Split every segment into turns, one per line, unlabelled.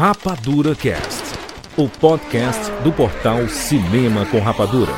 Rapadura Cast, o podcast do portal Cinema com Rapadura.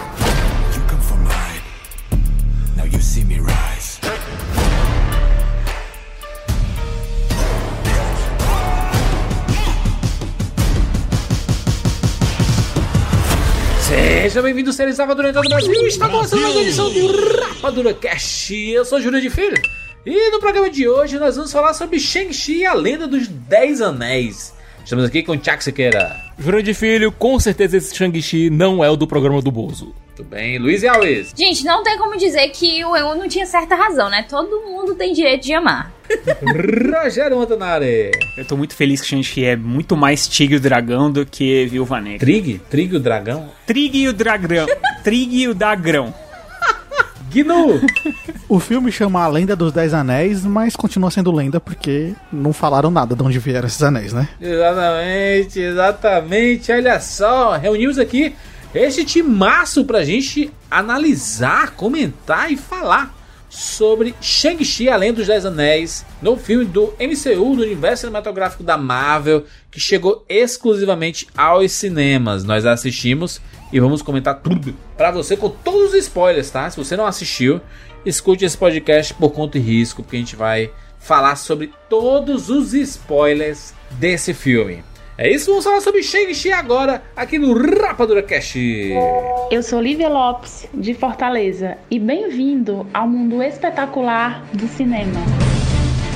Seja bem-vindo, seres Rapadura do Brasil. Está começando mais uma edição do Rapadura Cast. Eu sou Júlio de Filho. E no programa de hoje nós vamos falar sobre Shang-Chi e a Lenda dos Dez Anéis. Estamos aqui com o Tiago Sequeira.
Júlio de Filho, com certeza esse Shang-Chi não é o do programa do Bozo.
Tudo bem? Luiz e Alves.
Gente, não tem como dizer que o Eu não tinha certa razão, né? Todo mundo tem direito de amar.
Rogério Montanari.
Eu tô muito feliz que Shang-Chi é muito mais Tigre e o Dragão do que Viúva Negra.
Trig? Trig o dragão?
Trig e o Dragão. Trig e o Dagrão.
Gnu.
O filme chama A Lenda dos Dez Anéis, mas continua sendo lenda porque não falaram nada de onde vieram esses anéis, né?
Exatamente, exatamente. Olha só, reunimos aqui este timaço pra gente analisar, comentar e falar sobre Shang-Chi, Além dos Dez Anéis, no filme do MCU, do universo cinematográfico da Marvel, que chegou exclusivamente aos cinemas. Nós assistimos e vamos comentar tudo pra você com todos os spoilers, tá? Se você não assistiu, escute esse podcast por conta e risco, porque a gente vai falar sobre todos os spoilers desse filme. É isso, vamos falar sobre Shang-Chi agora, aqui no Rapadura Cast.
Eu sou Lívia Lopes, de Fortaleza, e bem-vindo ao mundo espetacular do cinema.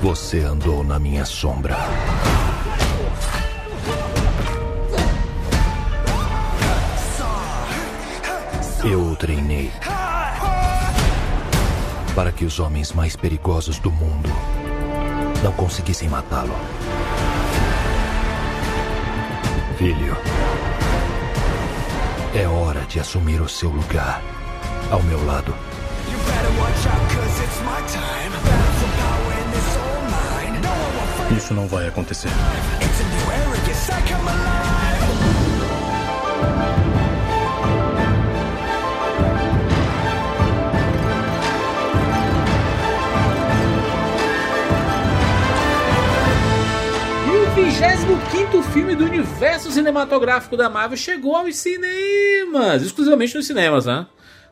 Você andou na minha sombra. Eu o treinei para que os homens mais perigosos do mundo não conseguissem matá-lo. Filho, é hora de assumir o seu lugar ao meu lado.
Isso não vai acontecer.
O 25 filme do universo cinematográfico da Marvel chegou aos cinemas, exclusivamente nos cinemas, né?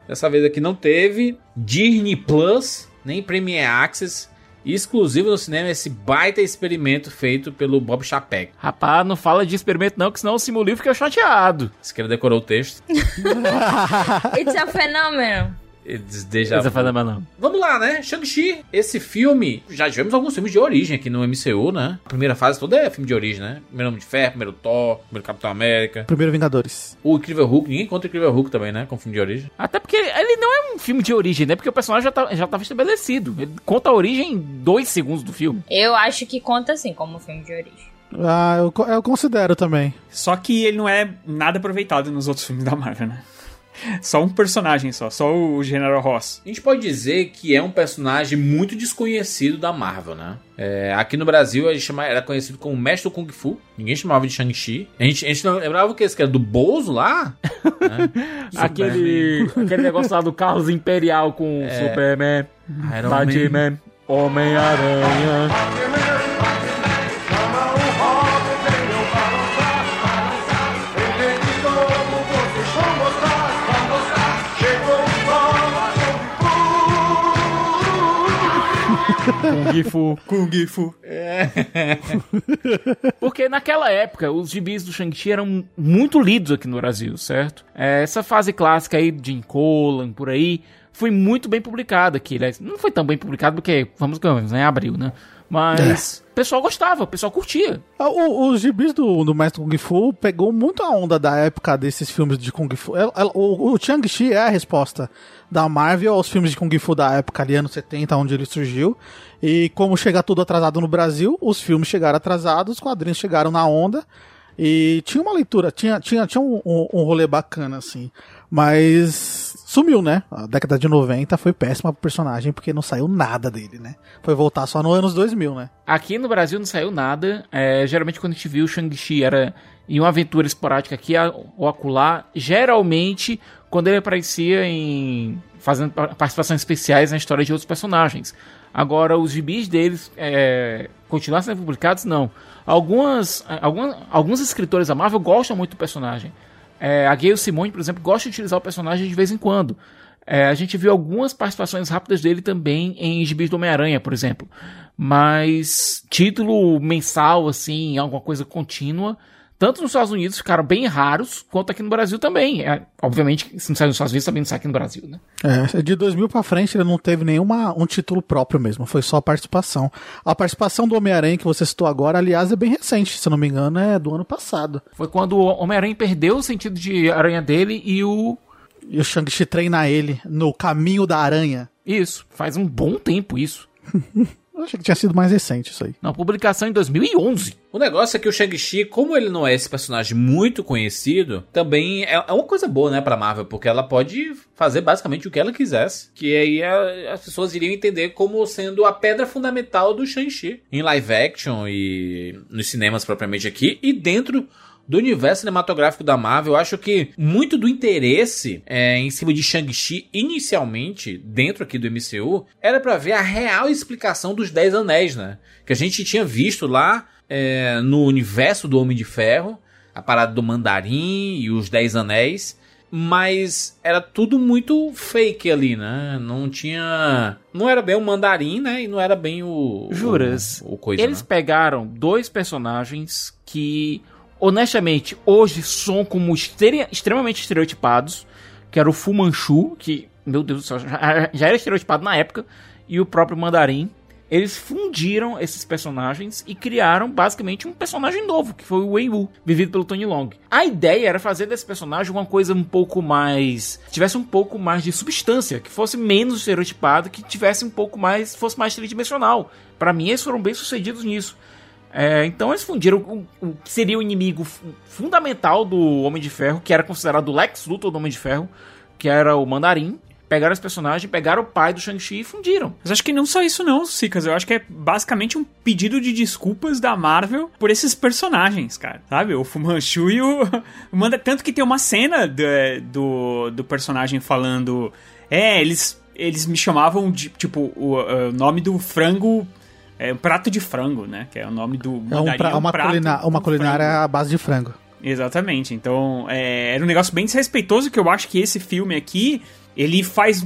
Dessa vez aqui não teve Disney Plus, nem Premiere Access, exclusivo no cinema esse baita experimento feito pelo Bob Chapek.
Rapaz, não fala de experimento não, que senão o Simulinho fica chateado.
Você quer decorar o texto?
It's a phenomenon.
Não.
Vamos lá, né? Shang-Chi, esse filme. Já tivemos alguns filmes de origem aqui no MCU, né? A primeira fase toda é filme de origem, né? Primeiro Homem de Ferro, primeiro Thor, primeiro Capitão América.
Primeiro Vingadores.
O Incrível Hulk, ninguém conta o Incrível Hulk também, né? Com filme de origem.
Até porque ele não é um filme de origem, né? Porque o personagem já, tá, já tava estabelecido. Ele conta a origem em dois segundos do filme.
Eu acho que conta assim, como filme de origem.
Ah, eu, eu considero também.
Só que ele não é nada aproveitado nos outros filmes da Marvel, né? Só um personagem só, só o General Ross.
A gente pode dizer que é um personagem muito desconhecido da Marvel, né? É, aqui no Brasil gente chama, era conhecido como Mestre do Kung Fu. Ninguém chamava de Shang-Chi. A gente, a gente não lembrava o que? Esse que era do Bozo lá? Né?
Aquele, aquele negócio lá do Carlos Imperial com Superman,
Iron
Batman, Homem-Aranha. Kung Fu.
Kung Fu.
Porque naquela época, os gibis do Shang-Chi eram muito lidos aqui no Brasil, certo? É, Essa fase clássica aí de Colan, por aí, foi muito bem publicada aqui. Aliás, não foi tão bem publicado porque, vamos ganhar, né? Abril, né? Mas o pessoal gostava, o pessoal curtia.
Ah, o- os gibis do, do Mestre Kung Fu pegou muito a onda da época desses filmes de Kung Fu. Ela- ela- o, o Chang-Chi é a resposta da Marvel aos filmes de Kung Fu da época ali, anos 70, onde ele surgiu. E como chega tudo atrasado no Brasil, os filmes chegaram atrasados, os quadrinhos chegaram na onda. E tinha uma leitura, tinha, tinha, tinha um, um, um rolê bacana, assim. Mas sumiu, né? A década de 90 foi péssima pro personagem, porque não saiu nada dele, né? Foi voltar só no anos 2000, né?
Aqui no Brasil não saiu nada. É, geralmente quando a gente viu o Shang-Chi era em uma aventura esporádica aqui ou acolá. Geralmente quando ele aparecia em fazendo pa- participações especiais na história de outros personagens. Agora os gibis deles é, sendo publicados não. Algumas, algumas alguns escritores da Marvel gostam muito do personagem. É, a Gayle Simone, por exemplo, gosta de utilizar o personagem de vez em quando. É, a gente viu algumas participações rápidas dele também em gibis do Homem-Aranha, por exemplo. Mas título mensal, assim, alguma coisa contínua, tanto nos Estados Unidos ficaram bem raros, quanto aqui no Brasil também. É, obviamente, se não sai nos Estados Unidos, também não sai aqui no Brasil, né?
É, de 2000 pra frente ele não teve nenhuma um título próprio mesmo, foi só a participação. A participação do Homem-Aranha que você citou agora, aliás, é bem recente, se não me engano, é do ano passado.
Foi quando o Homem-Aranha perdeu o sentido de aranha dele e o.
E o Shang-Chi treina ele no caminho da aranha.
Isso, faz um bom tempo isso.
Eu achei que tinha sido mais recente isso aí.
Não, publicação em 2011.
O negócio é que o Shang-Chi, como ele não é esse personagem muito conhecido, também é é uma coisa boa, né, pra Marvel, porque ela pode fazer basicamente o que ela quisesse. Que aí a- as pessoas iriam entender como sendo a pedra fundamental do Shang-Chi. Em live action e nos cinemas propriamente aqui, e dentro do universo cinematográfico da Marvel, eu acho que muito do interesse é, em cima de Shang-Chi, inicialmente, dentro aqui do MCU, era pra ver a real explicação dos Dez Anéis, né? Que a gente tinha visto lá é, no universo do Homem de Ferro, a parada do Mandarim e os Dez Anéis. Mas era tudo muito fake ali, né? Não tinha. Não era bem o Mandarim, né? E não era bem o.
Juras.
O, o coisa.
Eles
né?
pegaram dois personagens que, honestamente, hoje são como estere- extremamente estereotipados, que era o Fu Manchu, que, meu Deus do céu, já, já era estereotipado na época, e o próprio Mandarim. Eles fundiram esses personagens e criaram basicamente um personagem novo, que foi o Wei Wu, vivido pelo Tony Long. A ideia era fazer desse personagem uma coisa um pouco mais. tivesse um pouco mais de substância, que fosse menos estereotipado, que tivesse um pouco mais. fosse mais tridimensional. Pra mim, eles foram bem sucedidos nisso. É, então eles fundiram o, o que seria o inimigo fu- fundamental do Homem de Ferro, que era considerado o Lex Luthor do Homem de Ferro, que era o Mandarim. Pegaram esse personagem, pegaram o pai do Shang-Chi e fundiram.
Mas acho que não só isso não, Sicas. Eu acho que é basicamente um pedido de desculpas da Marvel por esses personagens, cara. Sabe? O Fu Manchu e o... Manda tanto que tem uma cena do, do, do personagem falando... É, eles, eles me chamavam de, tipo, o, o nome do frango... É um prato de frango, né? Que é o nome do...
É um
mandarim,
pra- uma,
prato
culina- uma culinária à base de frango.
Exatamente. Então, é, era um negócio bem desrespeitoso que eu acho que esse filme aqui, ele faz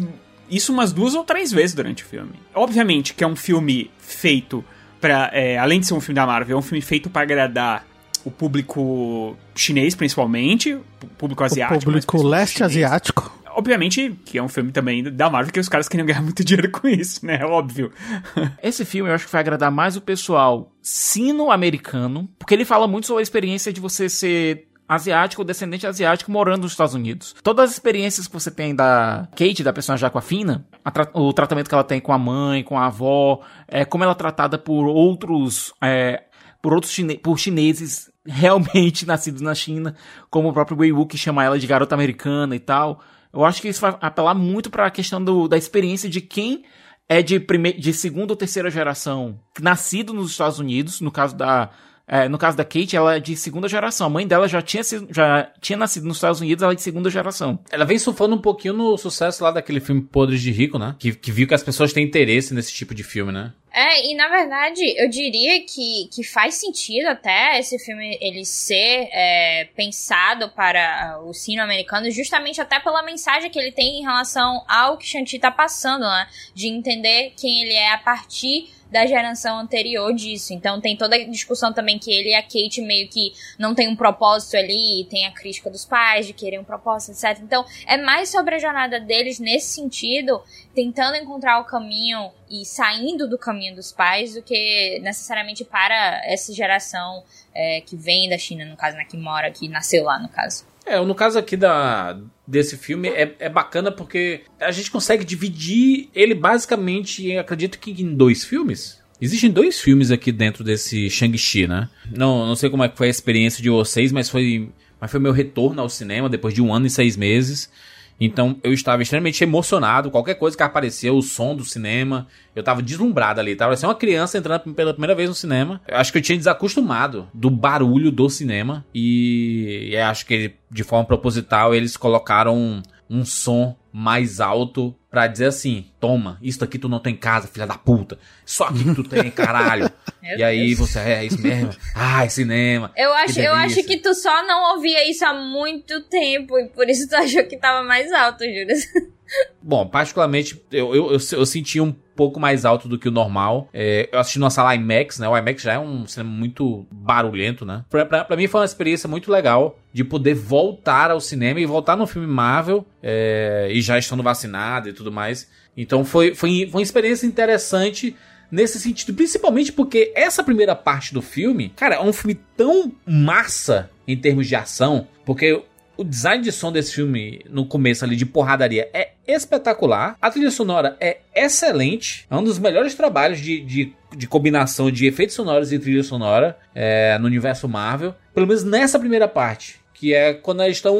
isso umas duas ou três vezes durante o filme. Obviamente que é um filme feito para além de ser um filme da Marvel, é um filme feito para agradar o público chinês, principalmente, o público asiático.
o público leste
chinês.
asiático.
Obviamente que é um filme também da Marvel que os caras queriam ganhar muito dinheiro com isso, né? Óbvio.
Esse filme eu acho que vai agradar mais o pessoal sino-americano, porque ele fala muito sobre a experiência de você ser asiático ou descendente asiático morando nos Estados Unidos. Todas as experiências que você tem da Kate, da personagem Aquafina, tra- o tratamento que ela tem com a mãe, com a avó, é, como ela é tratada por outros, é, por outros chine por chineses realmente nascidos na China, como o próprio Wei Wu que chama ela de garota americana e tal. Eu acho que isso vai apelar muito para a questão do, da experiência de quem é de, prime... de segunda ou terceira geração, nascido nos Estados Unidos, no caso da. é, no caso da Kate, ela é de segunda geração. A mãe dela já tinha, já tinha nascido nos Estados Unidos, ela é de segunda geração.
Ela vem surfando um pouquinho no sucesso lá daquele filme Podres de Rico, né? Que, que viu que as pessoas têm interesse nesse tipo de filme, né?
É, e na verdade, eu diria que, que faz sentido até esse filme ele ser é, pensado para o sino-americano, justamente até pela mensagem que ele tem em relação ao que Shanti tá passando, né? De entender quem ele é a partir da geração anterior disso. Então tem toda a discussão também que ele e a Kate meio que não tem um propósito ali, tem a crítica dos pais de querer um propósito, etc. Então é mais sobre a jornada deles nesse sentido, tentando encontrar o caminho e saindo do caminho dos pais do que necessariamente para essa geração é, que vem da China, no caso, né, que mora, que nasceu lá, no caso.
É, no caso aqui da, desse filme é, é bacana porque a gente consegue dividir ele basicamente, acredito que em dois filmes. Existem dois filmes aqui dentro desse Shang-Chi, né? Não, não sei como é que foi a experiência de vocês, mas foi, mas foi meu retorno ao cinema depois de um ano e seis meses. Então eu estava extremamente emocionado. Qualquer coisa que apareceu, o som do cinema, eu estava deslumbrado ali. Tava assim, uma criança entrando pela primeira vez no cinema. Eu acho que eu tinha desacostumado do barulho do cinema. E, e acho que de forma proposital eles colocaram um, um som mais alto pra dizer assim: toma, isso aqui tu não tem casa, filha da puta. Só aqui que tu tem, caralho. e aí você, é, é isso mesmo. Ai, cinema.
Eu acho, eu acho que tu só não ouvia isso há muito tempo e por isso tu achou que tava mais alto, Júlio.
Bom, particularmente, eu, eu, eu, eu senti um pouco mais alto do que o normal. É, eu assisti numa sala IMAX, né? O IMAX já é um cinema muito barulhento, né? Pra, pra, pra, mim foi uma experiência muito legal de poder voltar ao cinema e voltar no filme Marvel é, e já estando vacinado e tudo mais. Então foi, foi, foi uma experiência interessante nesse sentido, principalmente porque essa primeira parte do filme, cara, é um filme tão massa em termos de ação, porque o design de som desse filme, no começo ali de porradaria, é espetacular. A trilha sonora é excelente. É um dos melhores trabalhos de, de, de combinação de efeitos sonoros e trilha sonora é, no universo Marvel. Pelo menos nessa primeira parte. Que é quando eles estão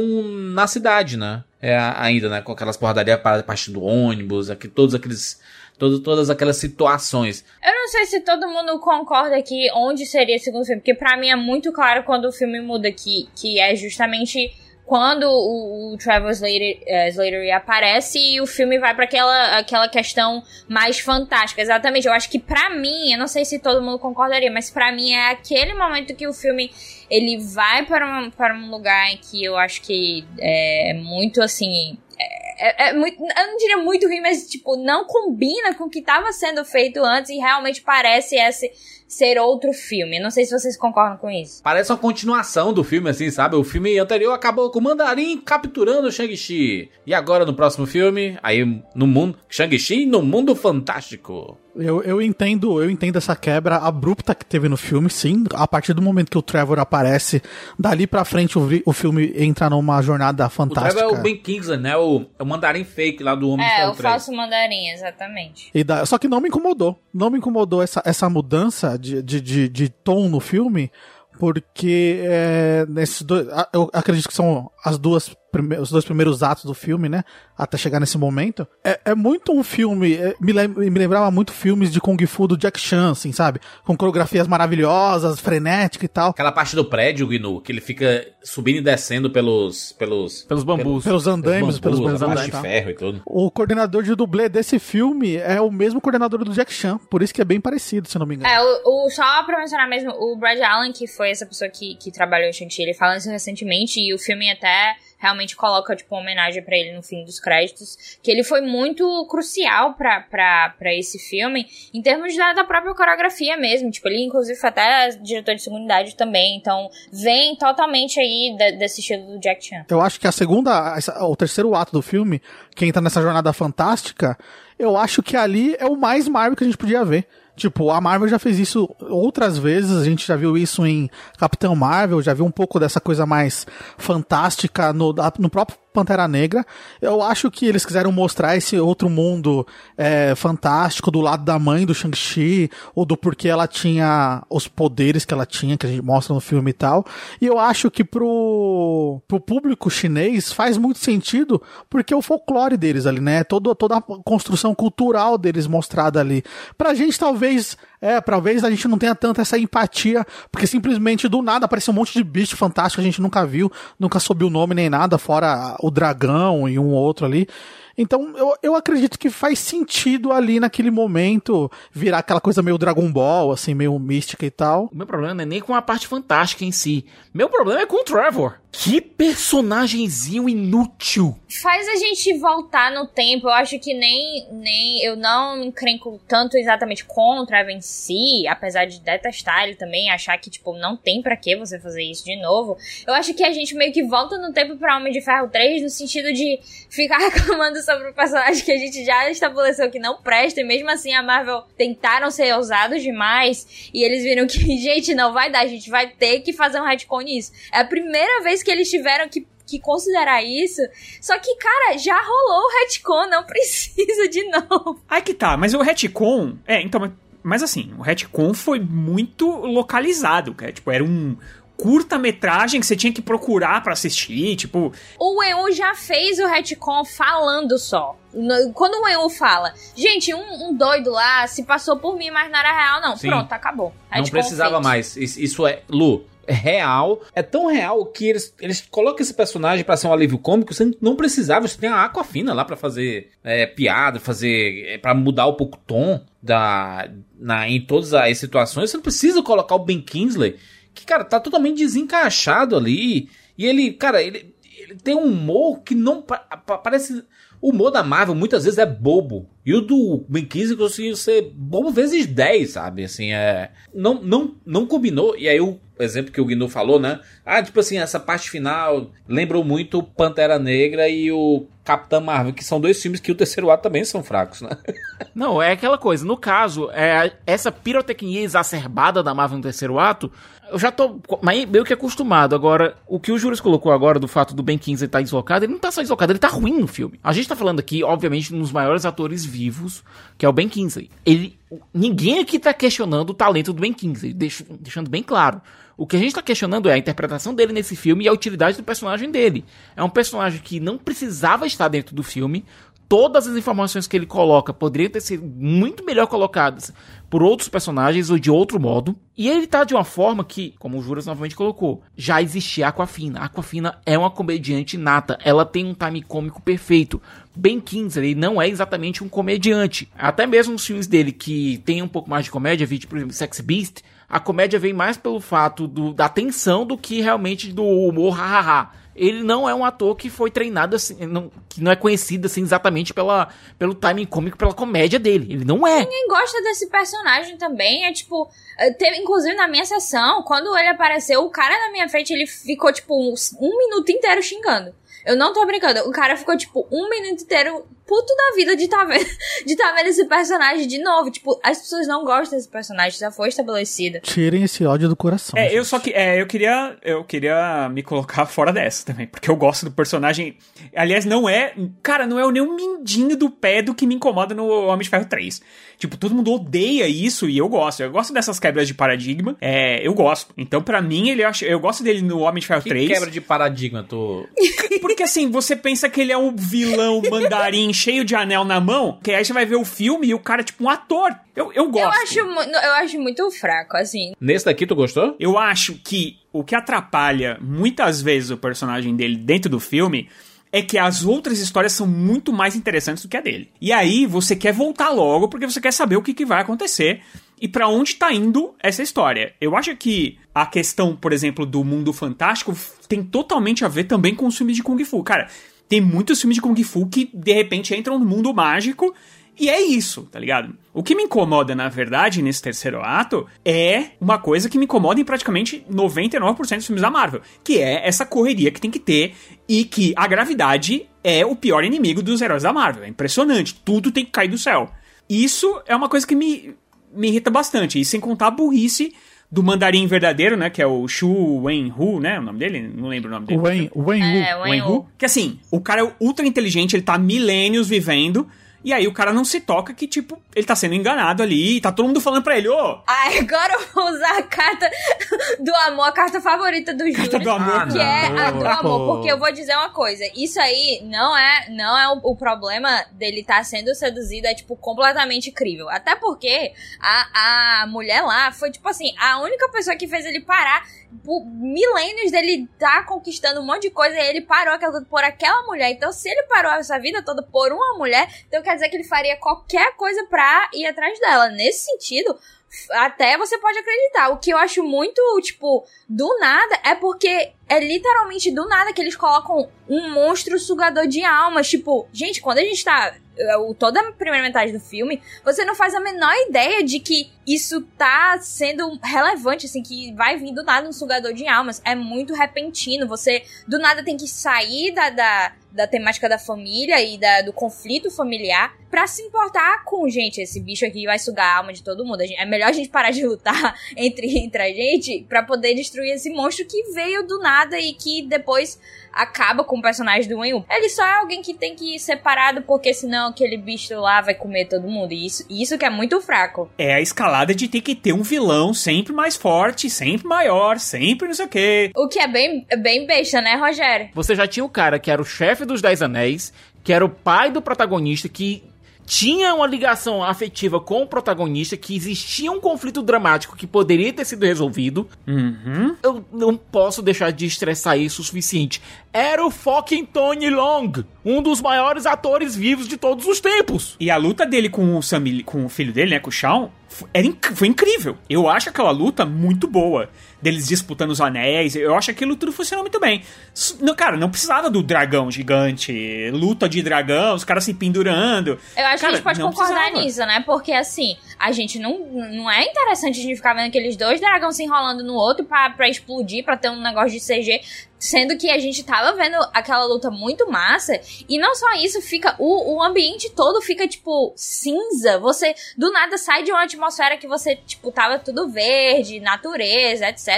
na cidade, né? É, ainda, né? Com aquelas porradarias parte do ônibus, aqui, todos aqueles todo, todas aquelas situações.
Eu não sei se todo mundo concorda aqui onde seria o segundo filme, porque para mim é muito claro quando o filme muda que, que é justamente quando o, o Slater, uh, Slater aparece e o filme vai para aquela, aquela questão mais fantástica. Exatamente. Eu acho que para mim, eu não sei se todo mundo concordaria, mas para mim é aquele momento que o filme ele vai para um, para um lugar em que eu acho que é muito assim. É, é, é, muito, eu não diria muito ruim, mas tipo, não combina com o que estava sendo feito antes e realmente parece esse ser outro filme. Não sei se vocês concordam com isso.
Parece uma continuação do filme, assim, sabe? O filme anterior acabou com o Mandarim capturando o Shang-Chi. E agora no próximo filme, aí no mundo. Shang-Chi no mundo fantástico.
Eu, eu entendo, eu entendo essa quebra abrupta que teve no filme, sim. A partir do momento que o Trevor aparece, dali pra frente o, o filme entra numa jornada fantástica. O
Trevor é o Ben Kingsley, né? O, é o mandarim fake lá do Homem
É, o falso mandarim, exatamente.
E da, só que não me incomodou. Não me incomodou essa, essa mudança de, de, de, de tom no filme, porque é, nesses dois, eu acredito que são as duas os dois primeiros atos do filme, né? Até chegar nesse momento. É, é muito um filme. É, me, me lembrava muito filmes de Kung Fu do Jack Chan, assim, sabe? Com coreografias maravilhosas, frenética e tal.
Aquela parte do prédio, Gnu, que ele fica subindo e descendo pelos. pelos.
pelos bambus.
Pelos andames, pelos bambus.
Pelos de ferro e tudo.
O coordenador de dublê desse filme é o mesmo coordenador do Jack Chan. Por isso que é bem parecido, se não me engano.
É, o, o só pra mencionar mesmo, o Brad Allen, que foi essa pessoa que, que trabalhou em Shang-Chi, ele fala isso recentemente e o filme até realmente coloca, tipo, uma homenagem para ele no fim dos créditos, que ele foi muito crucial para esse filme, em termos da, da, própria coreografia mesmo, tipo, ele inclusive foi até diretor de segunda idade também, então vem totalmente aí de, desse estilo do Jack Chan.
Eu acho que a segunda, o terceiro ato do filme, quem tá nessa jornada fantástica, eu acho que ali é o mais Marvel que a gente podia ver. Tipo, a Marvel já fez isso outras vezes, a gente já viu isso em Capitão Marvel, já viu um pouco dessa coisa mais fantástica no, no próprio Pantera Negra. Eu acho que eles quiseram mostrar esse outro mundo é, fantástico do lado da mãe do Shang-Chi, ou do porquê ela tinha os poderes que ela tinha, que a gente mostra no filme e tal. E eu acho que pro, pro público chinês faz muito sentido, porque é o folclore deles ali, né? Todo, toda a construção cultural deles mostrada ali. Pra gente, talvez é, talvez a gente não tenha tanta essa empatia, porque simplesmente do nada apareceu um monte de bicho fantástico que a gente nunca viu, nunca soube o nome nem nada, fora o dragão e um outro ali. Então eu, eu acredito que faz sentido ali naquele momento virar aquela coisa meio Dragon Ball, assim, meio mística e tal.
O meu problema não é nem com a parte fantástica em si. Meu problema é com o Trevor. Que personagemzinho inútil.
Faz a gente voltar no tempo. Eu acho que nem, nem eu não me encrenco tanto exatamente contra a Venci, apesar de detestar ele também, achar que, tipo, não tem para que você fazer isso de novo. Eu acho que a gente meio que volta no tempo pra Homem de Ferro 3, no sentido de ficar reclamando sobre o personagem que a gente já estabeleceu que não presta, e mesmo assim a Marvel tentaram ser ousados demais, e eles viram que, gente, não vai dar, a gente vai ter que fazer um retcon nisso. É a primeira vez que eles tiveram que que considerar isso. Só que, cara, já rolou o retcon, não precisa de novo.
Aí que tá, mas o retcon. É, então. Mas assim, o retcon foi muito localizado, cara. Tipo, era um curta-metragem que você tinha que procurar para assistir, tipo...
O EU já fez o retcon falando só. Quando o EU fala, gente, um, um, doido lá se passou por mim, mas não era real, não. Sim. Pronto, acabou.
Retcon não precisava feito. mais. Isso é... Lu, real. É tão real que eles, eles colocam esse personagem para ser um alívio cômico. Você não precisava. Você tem a Aquafina lá para fazer é, piada, fazer. É, para mudar um pouco o tom da, na, em todas as situações. Você não precisa colocar o Ben Kingsley, que, cara, tá totalmente desencaixado ali. E ele, cara, ele, ele tem um humor que não. Parece. O humor da Marvel muitas vezes é bobo. E o do Ben Kingsley conseguiu ser bobo vezes 10, sabe? Assim, é. Não, não, não combinou. E aí o exemplo que o Gnu falou, né? Ah, tipo assim, essa parte final lembrou muito Pantera Negra e o Capitã Marvel, que são dois filmes que o terceiro ato também são fracos, né?
Não, é aquela coisa. No caso, é essa pirotecnia exacerbada da Marvel no terceiro ato, eu já tô meio que acostumado. Agora, o que o Juras colocou agora do fato do Ben Kingsley estar tá deslocado, ele não tá só deslocado, ele tá ruim no filme. A gente tá falando aqui, obviamente, nos maiores atores vivos, que é o Ben Kingsley. Ele, ninguém aqui tá questionando o talento do Ben Kingsley, deixando bem claro. O que a gente está questionando é a interpretação dele nesse filme e a utilidade do personagem dele. É um personagem que não precisava estar dentro do filme. Todas as informações que ele coloca poderiam ter sido muito melhor colocadas por outros personagens ou de outro modo. E ele tá de uma forma que, como o Juras novamente colocou, já existia Aquafina. Aquafina é uma comediante nata. Ela tem um time cômico perfeito. Ben Kingsley não é exatamente um comediante. Até mesmo os filmes dele que tem um pouco mais de comédia, vídeo, por exemplo, Sex Beast, a comédia vem mais pelo fato do, da tensão do que realmente do humor hahaha. Ele não é um ator que foi treinado assim, não, que não é conhecido assim exatamente pela, pelo timing cômico, pela comédia dele. Ele não é.
Ninguém gosta desse personagem também. É tipo, eh, teve, inclusive na minha sessão, quando ele apareceu, o cara na minha frente, ele ficou tipo um, um minuto inteiro xingando. Eu não tô brincando. O cara ficou, tipo, um minuto inteiro puto da vida de tá vendo, de tá vendo esse personagem de novo. Tipo, as pessoas não gostam desse personagem, já foi estabelecido.
Tirem esse ódio do coração.
É, gente. eu só que. É, eu queria. Eu queria me colocar fora dessa também. Porque eu gosto do personagem. Aliás, não é. Cara, não é nem um mindinho do pé do que me incomoda no Homem de Ferro 3. Tipo, todo mundo odeia isso e eu gosto. Eu gosto dessas quebras de paradigma. É, eu gosto. Então, para mim, ele acha, eu gosto dele no Homem de Ferro
que
3.
quebra de paradigma, tô.
Porque assim, você pensa que ele é um vilão mandarim cheio de anel na mão, que aí você vai ver o filme e o cara é tipo um ator. Eu, eu gosto.
Eu acho, eu acho muito fraco, assim.
Nesse daqui, tu gostou?
Eu acho que o que atrapalha muitas vezes o personagem dele dentro do filme é que as outras histórias são muito mais interessantes do que a dele. E aí você quer voltar logo porque você quer saber o que, que vai acontecer e para onde tá indo essa história. Eu acho que a questão, por exemplo, do mundo fantástico tem totalmente a ver também com os filmes de Kung Fu. Cara, tem muitos filmes de Kung Fu que de repente entram no mundo mágico e é isso, tá ligado? O que me incomoda, na verdade, nesse terceiro ato é uma coisa que me incomoda em praticamente 99% dos filmes da Marvel, que é essa correria que tem que ter e que a gravidade é o pior inimigo dos heróis da Marvel. É impressionante, tudo tem que cair do céu. Isso é uma coisa que me, me irrita bastante, e sem contar a burrice do mandarim verdadeiro, né? Que é o Shu Wen-Hu, né? O nome dele? Não lembro o nome dele.
Wen, Wen-Hu.
É, Wen-Hu.
Que assim, o cara é ultra inteligente, ele tá milênios vivendo, e aí o cara não se toca que, tipo, ele tá sendo enganado ali, e tá todo mundo falando pra ele, ô... Oh,
agora eu vou usar a carta do amor, a carta favorita do Júlio.
Carta do amor.
Que é a do amor, porque eu vou dizer uma coisa, isso aí não é, não é o, o problema dele estar tá sendo seduzido, é, tipo, completamente incrível. Até porque a, a mulher lá foi, tipo assim, a única pessoa que fez ele parar milênios dele tá conquistando um monte de coisa e ele parou por aquela mulher. Então, se ele parou essa vida toda por uma mulher, então quer dizer que ele faria qualquer coisa pra ir atrás dela. Nesse sentido, até você pode acreditar. O que eu acho muito, tipo, do nada é porque é literalmente do nada que eles colocam um monstro sugador de almas. Tipo, gente, quando a gente tá. o- Toda a primeira metade do filme, você não faz a menor ideia de que isso tá sendo relevante, assim, que vai vir do nada um sugador de almas. É muito repentino. Você do nada tem que sair da, da, da temática da família e da, do conflito familiar pra se importar com, gente, esse bicho aqui vai sugar a alma de todo mundo. É melhor a gente parar de lutar entre, entre a gente pra poder destruir esse monstro que veio do nada e que depois acaba com o personagem do Wen Wu. Ele só é alguém que tem que ir separado porque senão aquele bicho lá vai comer todo mundo. E isso, isso que é muito fraco.
É a escalada de ter que ter um vilão sempre mais forte, sempre maior, sempre não sei o quê.
O que é bem, bem besta, né, Rogério?
Você já tinha o cara que era o chefe dos Dez Anéis, que era o pai do protagonista, que tinha uma ligação afetiva com o protagonista, que existia um conflito dramático que poderia ter sido resolvido.
Uhum.
Eu não posso deixar de estressar isso o suficiente. Era o fucking Tony Long, um dos maiores atores vivos de todos os tempos.
E a luta dele com o, Sam, com o filho dele, né, com o Shawn, era inc- foi incrível. Eu acho aquela luta muito boa. Deles disputando os anéis, eu acho que aquilo tudo funcionou muito bem. Não, cara, não precisava do dragão gigante, luta de dragão, os caras se pendurando.
Eu acho
Cara,
que a gente pode concordar
precisava.
nisso, né? Porque assim, a gente não, não é interessante a gente ficar vendo aqueles dois dragões se enrolando no outro pra, pra explodir, pra ter um negócio de CG. Sendo que a gente tava vendo aquela luta muito massa. E não só isso, fica. O, o ambiente todo fica, tipo, cinza. Você do nada sai de uma atmosfera que você, tipo, tava tudo verde, natureza, etc.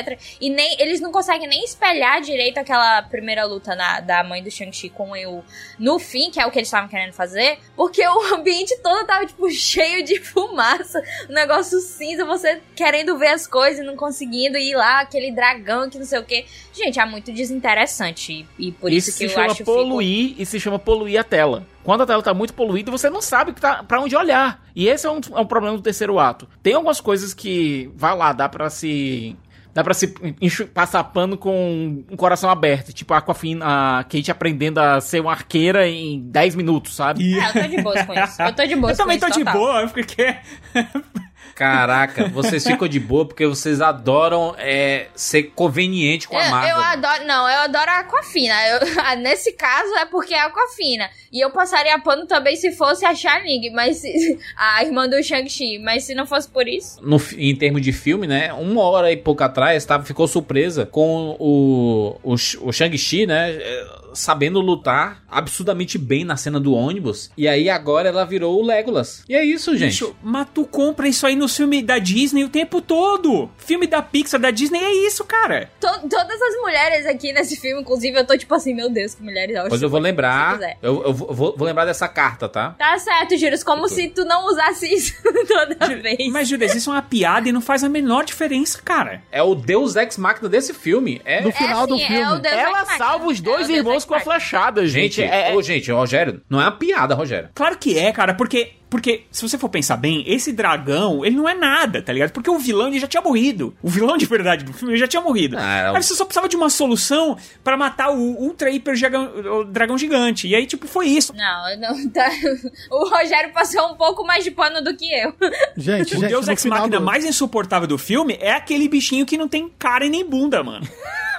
E nem eles não conseguem nem espelhar direito aquela primeira luta na- da mãe do Shang-Chi com o Yu no fim, que é o que eles estavam querendo fazer, porque o ambiente todo tava, tipo, cheio de fumaça, um negócio cinza, você querendo ver as coisas e não conseguindo ir lá, aquele dragão que não sei o que. Gente, é muito desinteressante. E, e por isso,
isso
que
se
eu
chama
acho que fico-
poluir e se chama poluir a tela. Quando a tela tá muito poluída, você não sabe tá, pra onde olhar. E esse é um, é um problema do terceiro ato. Tem algumas coisas que, vai lá, dá pra se. Dá pra se passar pano com um coração aberto. Tipo a Aquafina, a Kate aprendendo a ser uma arqueira em 10 minutos, sabe?
E-
É, eu tô de boa com isso. Eu tô de boa
Eu também tô
isso,
de
total.
boa, porque.
Caraca, vocês ficam de boa porque vocês adoram é, ser conveniente com a
Eu,
Marvel.
eu adoro, não, eu adoro a Aquafina. Eu- nesse caso é porque é a Aquafina. E eu passaria pano também se fosse a Shining, mas se- a irmã do Shang-Chi. Mas se não fosse por isso.
no, em termos de filme, né? Uma hora e pouco atrás, tava, ficou surpresa com o, o, o Shang-Chi, né? É, Sabendo lutar absurdamente bem na cena do ônibus. E aí agora ela virou o Legolas. E é isso, gente.
Bicho, mas tu compra isso aí no filme da Disney o tempo todo. Filme da Pixar, da Disney é isso, cara.
To- todas as mulheres aqui nesse filme, inclusive, eu tô tipo assim, meu Deus, que mulheres.
Pois eu vou
Se
lembrar. Eu, eu vou, vou- vou lembrar dessa carta, tá?
Tá certo, Július, como se tu não usasse isso toda vez.
Mas, Judas, isso é uma piada e não faz a menor diferença, cara.
É o Deus Ex Machina desse filme. É.
No final do
assim,
filme.
o Deus
Ela
Ex Machina.
salva os
É
dois
Deus
irmãos
Ex
com a flechada, gente.
Gente,
É- é-
ô, gente, Rogério, não é uma piada, Rogério.
Claro que é, cara, porque. Porque, se você for pensar bem, esse dragão, ele não é nada, tá ligado? Porque o vilão ele já tinha morrido. O vilão de verdade do filme ele já tinha morrido.
Ah,
Aí você só precisava de uma solução pra matar o Ultra Hiper Dragão, o dragão gigante. E aí, tipo, foi isso.
Não, não tá. O Rogério passou um pouco mais de pano do que eu.
Gente,
O
gente,
Deus Ex Machina
do...
mais insuportável do filme é aquele bichinho que não tem cara e nem bunda, mano.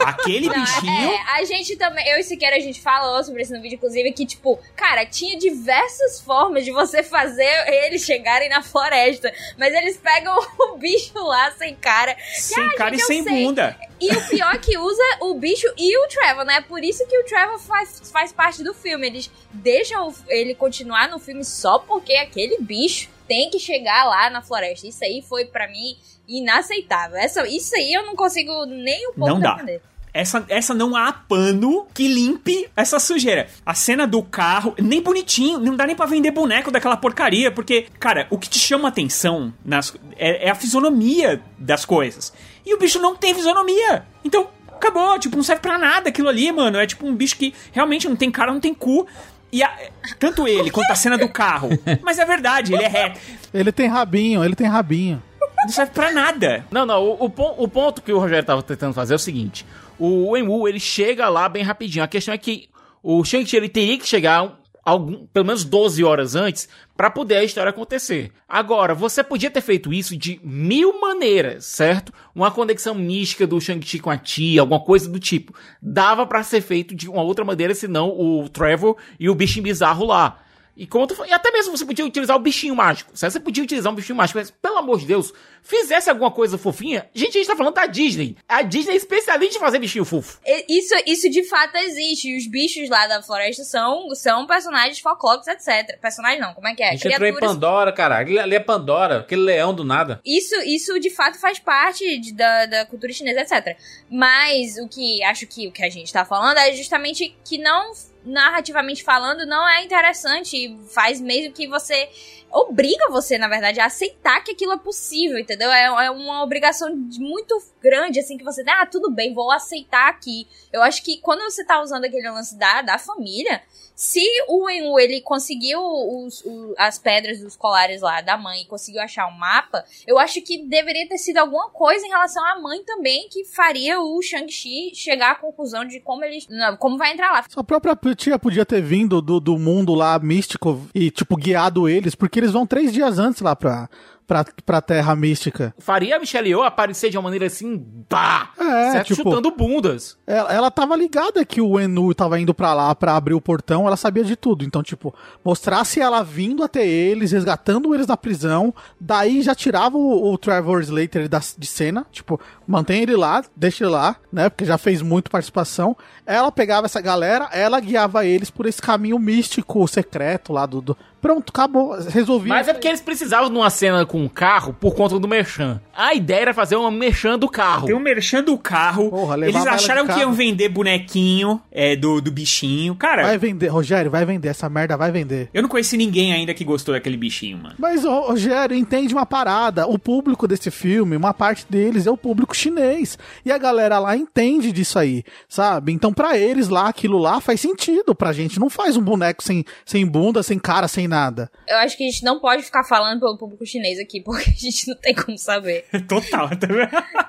Aquele
Não,
bichinho.
é, a gente também, eu e Siqueira, a gente falou sobre isso no vídeo, inclusive, que, tipo, cara, tinha diversas formas de você fazer eles chegarem na floresta. Mas eles pegam o bicho lá sem cara.
Sem
Ah,
cara
gente,
e sem
sei.
bunda.
E o pior é que usa o bicho e o Trevor, né? Por isso que o Trevor faz, faz parte do filme. Eles deixam ele continuar no filme só porque aquele bicho tem que chegar lá na floresta. Isso aí foi, pra mim, inaceitável. Essa, isso aí eu não consigo nem um pouco
Não dá.
defender.
Essa, essa não há pano que limpe essa sujeira. A cena do carro, nem bonitinho, não dá nem pra vender boneco daquela porcaria, porque, cara, o que te chama atenção nas, é, é a fisionomia das coisas. E o bicho não tem fisionomia. Então, acabou, tipo, não serve pra nada aquilo ali, mano. É tipo um bicho que realmente não tem cara, não tem cu. E a- tanto ele quanto a cena do carro. Mas é verdade, ele é reto.
Ele tem rabinho, ele tem rabinho.
Não serve pra nada.
Não, não, o, o o ponto que o Rogério tava tentando fazer é o seguinte: o Wenwu, ele chega lá bem rapidinho. A questão é que o Shang-Chi ele teria que chegar algum, pelo menos 12 horas antes para poder a história acontecer. Agora, você podia ter feito isso de mil maneiras, certo? Uma conexão mística do Shang-Chi com a tia, alguma coisa do tipo. Dava para ser feito de uma outra maneira, senão o Trevor e o bichinho bizarro lá. E, como tu, e até mesmo você podia utilizar o bichinho mágico. Você podia utilizar um bichinho mágico, mas pelo amor de Deus, fizesse alguma coisa fofinha. Gente, a gente tá falando da Disney. A Disney é especialista em fazer bichinho fofo.
Isso, isso de fato existe. E os bichos lá da floresta são, são personagens folclóricos, etc. Personagens não, como é que é?
A gente entrou em Pandora, cara. Ali é Pandora, aquele leão do nada.
Isso, isso de fato faz parte de, da, da cultura chinesa, etc. Mas o que acho que o que a gente tá falando é justamente que não narrativamente falando, não é interessante. Faz mesmo que você. Obriga você, na verdade, a aceitar que aquilo é possível, entendeu? É, é uma obrigação muito grande, assim, que você. Ah, tudo bem, vou aceitar aqui. Eu acho que quando você tá usando aquele lance da, da família, se o Wenwu, ele conseguiu os, as pedras dos colares lá da mãe e conseguiu achar um mapa, eu acho que deveria ter sido alguma coisa em relação à mãe também que faria o Shang-Chi chegar à conclusão de como ele. Como vai entrar lá.
A própria tia podia ter vindo do, do mundo lá místico e, tipo, guiado eles, porque eles vão três dias antes lá pra, pra, pra Terra Mística.
Faria a Michelle Yeoh aparecer de uma maneira assim, pá, é, certo? Tipo, chutando bundas.
Ela, ela tava ligada que o Enu tava indo pra lá pra abrir o portão, ela sabia de tudo. Então, tipo, mostrasse ela vindo até eles, resgatando eles da prisão, daí já tirava o, o Trevor Slater da, de cena, tipo, mantém ele lá, deixa ele lá, né, porque já fez muito participação. Ela pegava essa galera, ela guiava eles por esse caminho místico, secreto lá do, do Pronto, acabou, resolvi.
Mas é porque eles precisavam de uma cena com um carro por conta do merchan. A ideia era fazer uma merchan do carro.
Tem um merchan do carro. Porra, eles acharam que iam vender bonequinho é, do, do bichinho. Cara.
Vai vender, Rogério, vai vender. Essa merda vai vender.
Eu não conheci ninguém ainda que gostou daquele bichinho, mano.
Mas, Rogério, entende uma parada. O público desse filme, uma parte deles é o público chinês. E a galera lá entende disso aí, sabe? Então, para eles lá, aquilo lá faz sentido. Pra gente não faz um boneco sem, sem bunda, sem cara, sem nada.
Eu acho que a gente não pode ficar falando pelo público chinês aqui, porque a gente não tem como saber.
Total, tá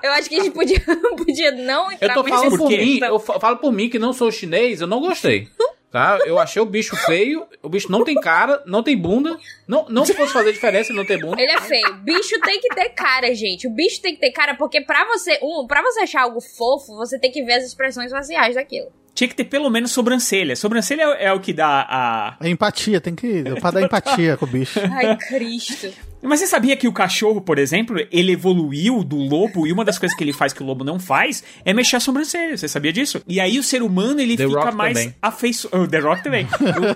Eu acho que a gente podia, podia não
entrar Eu tô falando por mim, eu falo por mim que não sou chinês, eu não gostei. Tá? Eu achei o bicho feio, o bicho não tem cara, não tem bunda. Não, não fosse fazer diferença ele não ter bunda.
Ele é feio. Bicho tem que ter cara, gente. O bicho tem que ter cara, porque pra você, um, pra você achar algo fofo, você tem que ver as expressões faciais daquilo
tinha que ter pelo menos sobrancelha. Sobrancelha é, é o que dá a.
A empatia, tem que. pra dar empatia com o bicho.
Ai, Cristo.
Mas você sabia que o cachorro, por exemplo, ele evoluiu do lobo e uma das coisas que ele faz que o lobo não faz é mexer a sobrancelha. Você sabia disso? E aí o ser humano ele
The
fica
Rock
mais afeiçoado. O The Rock também.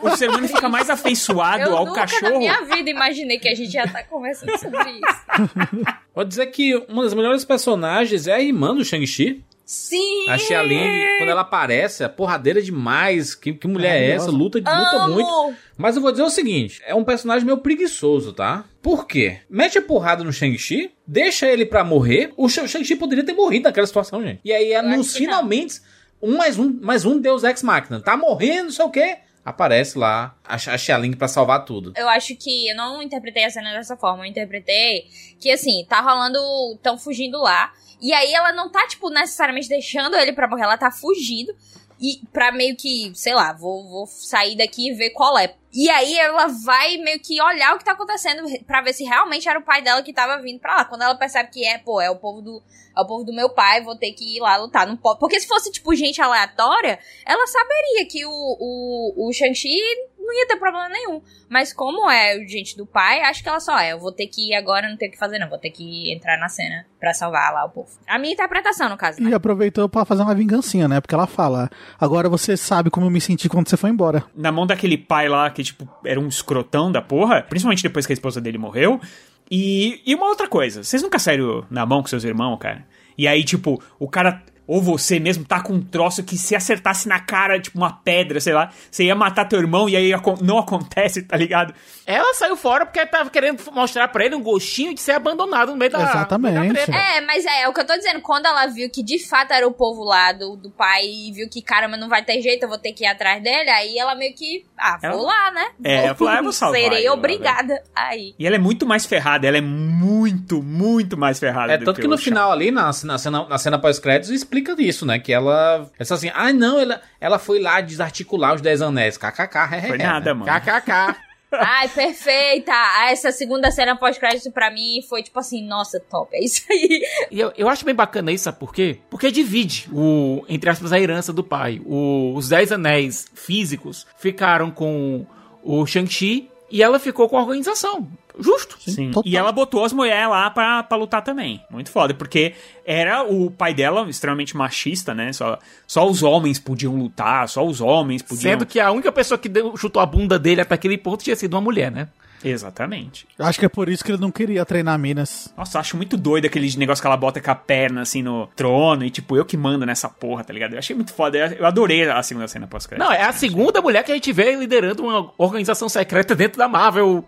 o, o, ser humano fica mais afeiçoado
Eu
ao
nunca
cachorro.
Na minha vida imaginei que a gente já tá conversando sobre isso.
Pode dizer que uma das melhores personagens é a irmã do Shang-Chi.
Sim!
A Xia Ling, quando ela aparece, é porradeira demais. Que, que mulher é essa? Luta, luta muito. Mas eu vou dizer o seguinte: é um personagem meio preguiçoso, tá? Por quê? Mete a porrada no Shang-Chi, deixa ele pra morrer. O Shang-Chi poderia ter morrido naquela situação, gente. E aí, é nos finalmente, um mais um, mais um Deus Ex Machina. Tá morrendo, não sei o quê aparece lá a, a Xialing pra salvar tudo.
Eu acho que eu não interpretei a cena dessa forma. Eu interpretei que, assim, tá rolando. tão fugindo lá. E aí ela não tá, tipo, necessariamente deixando ele pra morrer, ela tá fugindo. E pra meio que, sei lá, vou, vou sair daqui e ver qual é. E aí ela vai meio que olhar o que tá acontecendo para ver se realmente era o pai dela que tava vindo pra lá. Quando ela percebe que é, pô, é o povo do, é o povo do meu pai, vou ter que ir lá lutar. Não pode. Porque se fosse, tipo, gente aleatória, ela saberia que o, o, o Shang-Chi não ia ter problema nenhum. Mas como é o gente do pai, acho que ela só é. Eu vou ter que ir agora, não tenho o que fazer, não. Vou ter que entrar na cena pra salvar lá o povo. A minha interpretação, no caso. Né?
E aproveitou para fazer uma vingancinha, né? Porque ela fala: agora você sabe como eu me senti quando você foi embora.
Na mão daquele pai lá que, tipo, era um escrotão da porra, principalmente depois que a esposa dele morreu. E, e uma outra coisa, vocês nunca saíram na mão com seus irmãos, cara? E aí, tipo, o cara ou você mesmo tá com um troço que se acertasse na cara, tipo uma pedra, sei lá, você ia matar teu irmão e aí não acontece, tá ligado?
Ela saiu fora porque tava querendo mostrar pra ele um gostinho de ser abandonado no meio da
Exatamente.
Da é, mas é, é o que eu tô dizendo. Quando ela viu que de fato era o povo lá do, do pai e viu que, caramba, não vai ter jeito, eu vou ter que ir atrás dele, aí ela meio que, ah, vou ela... lá, né?
É, ela falou, ah, vou salvar.
Serei
ela,
obrigada né? aí.
E ela é muito mais ferrada, ela é muito, muito mais ferrada.
É, tanto que, que no final ali, na, na cena, na cena pós-créditos, explica explica isso, né? Que ela. Essa assim, ah, não, ela, ela foi lá desarticular os Dez Anéis. KKK,
Foi nada, mano.
KKK.
Ai, perfeita! Essa segunda cena pós-crédito pra mim foi tipo assim, nossa, top, é isso aí.
E eu, eu acho bem bacana isso, sabe por quê? Porque divide o, entre aspas, a herança do pai. O- os Dez Anéis físicos ficaram com o Shang-Chi e ela ficou com a organização. Justo.
Sim.
total.
E ela botou as mulheres lá pra, pra lutar também. Muito foda. Porque era o pai dela extremamente machista, né? Só, só os homens podiam lutar, só os homens podiam.
Sendo que a única pessoa que deu- chutou a bunda dele até aquele ponto tinha sido uma mulher, né?
Exatamente.
Eu Acho que é por isso que ele não queria treinar Minas.
Nossa, eu acho muito doido aquele negócio que ela bota com a perna assim no trono e tipo, eu que mando nessa porra, tá ligado? Eu achei muito foda. Eu eu adorei a segunda cena pós-crédito.
Não, é a segunda mulher que a gente vê liderando uma organização secreta dentro da Marvel.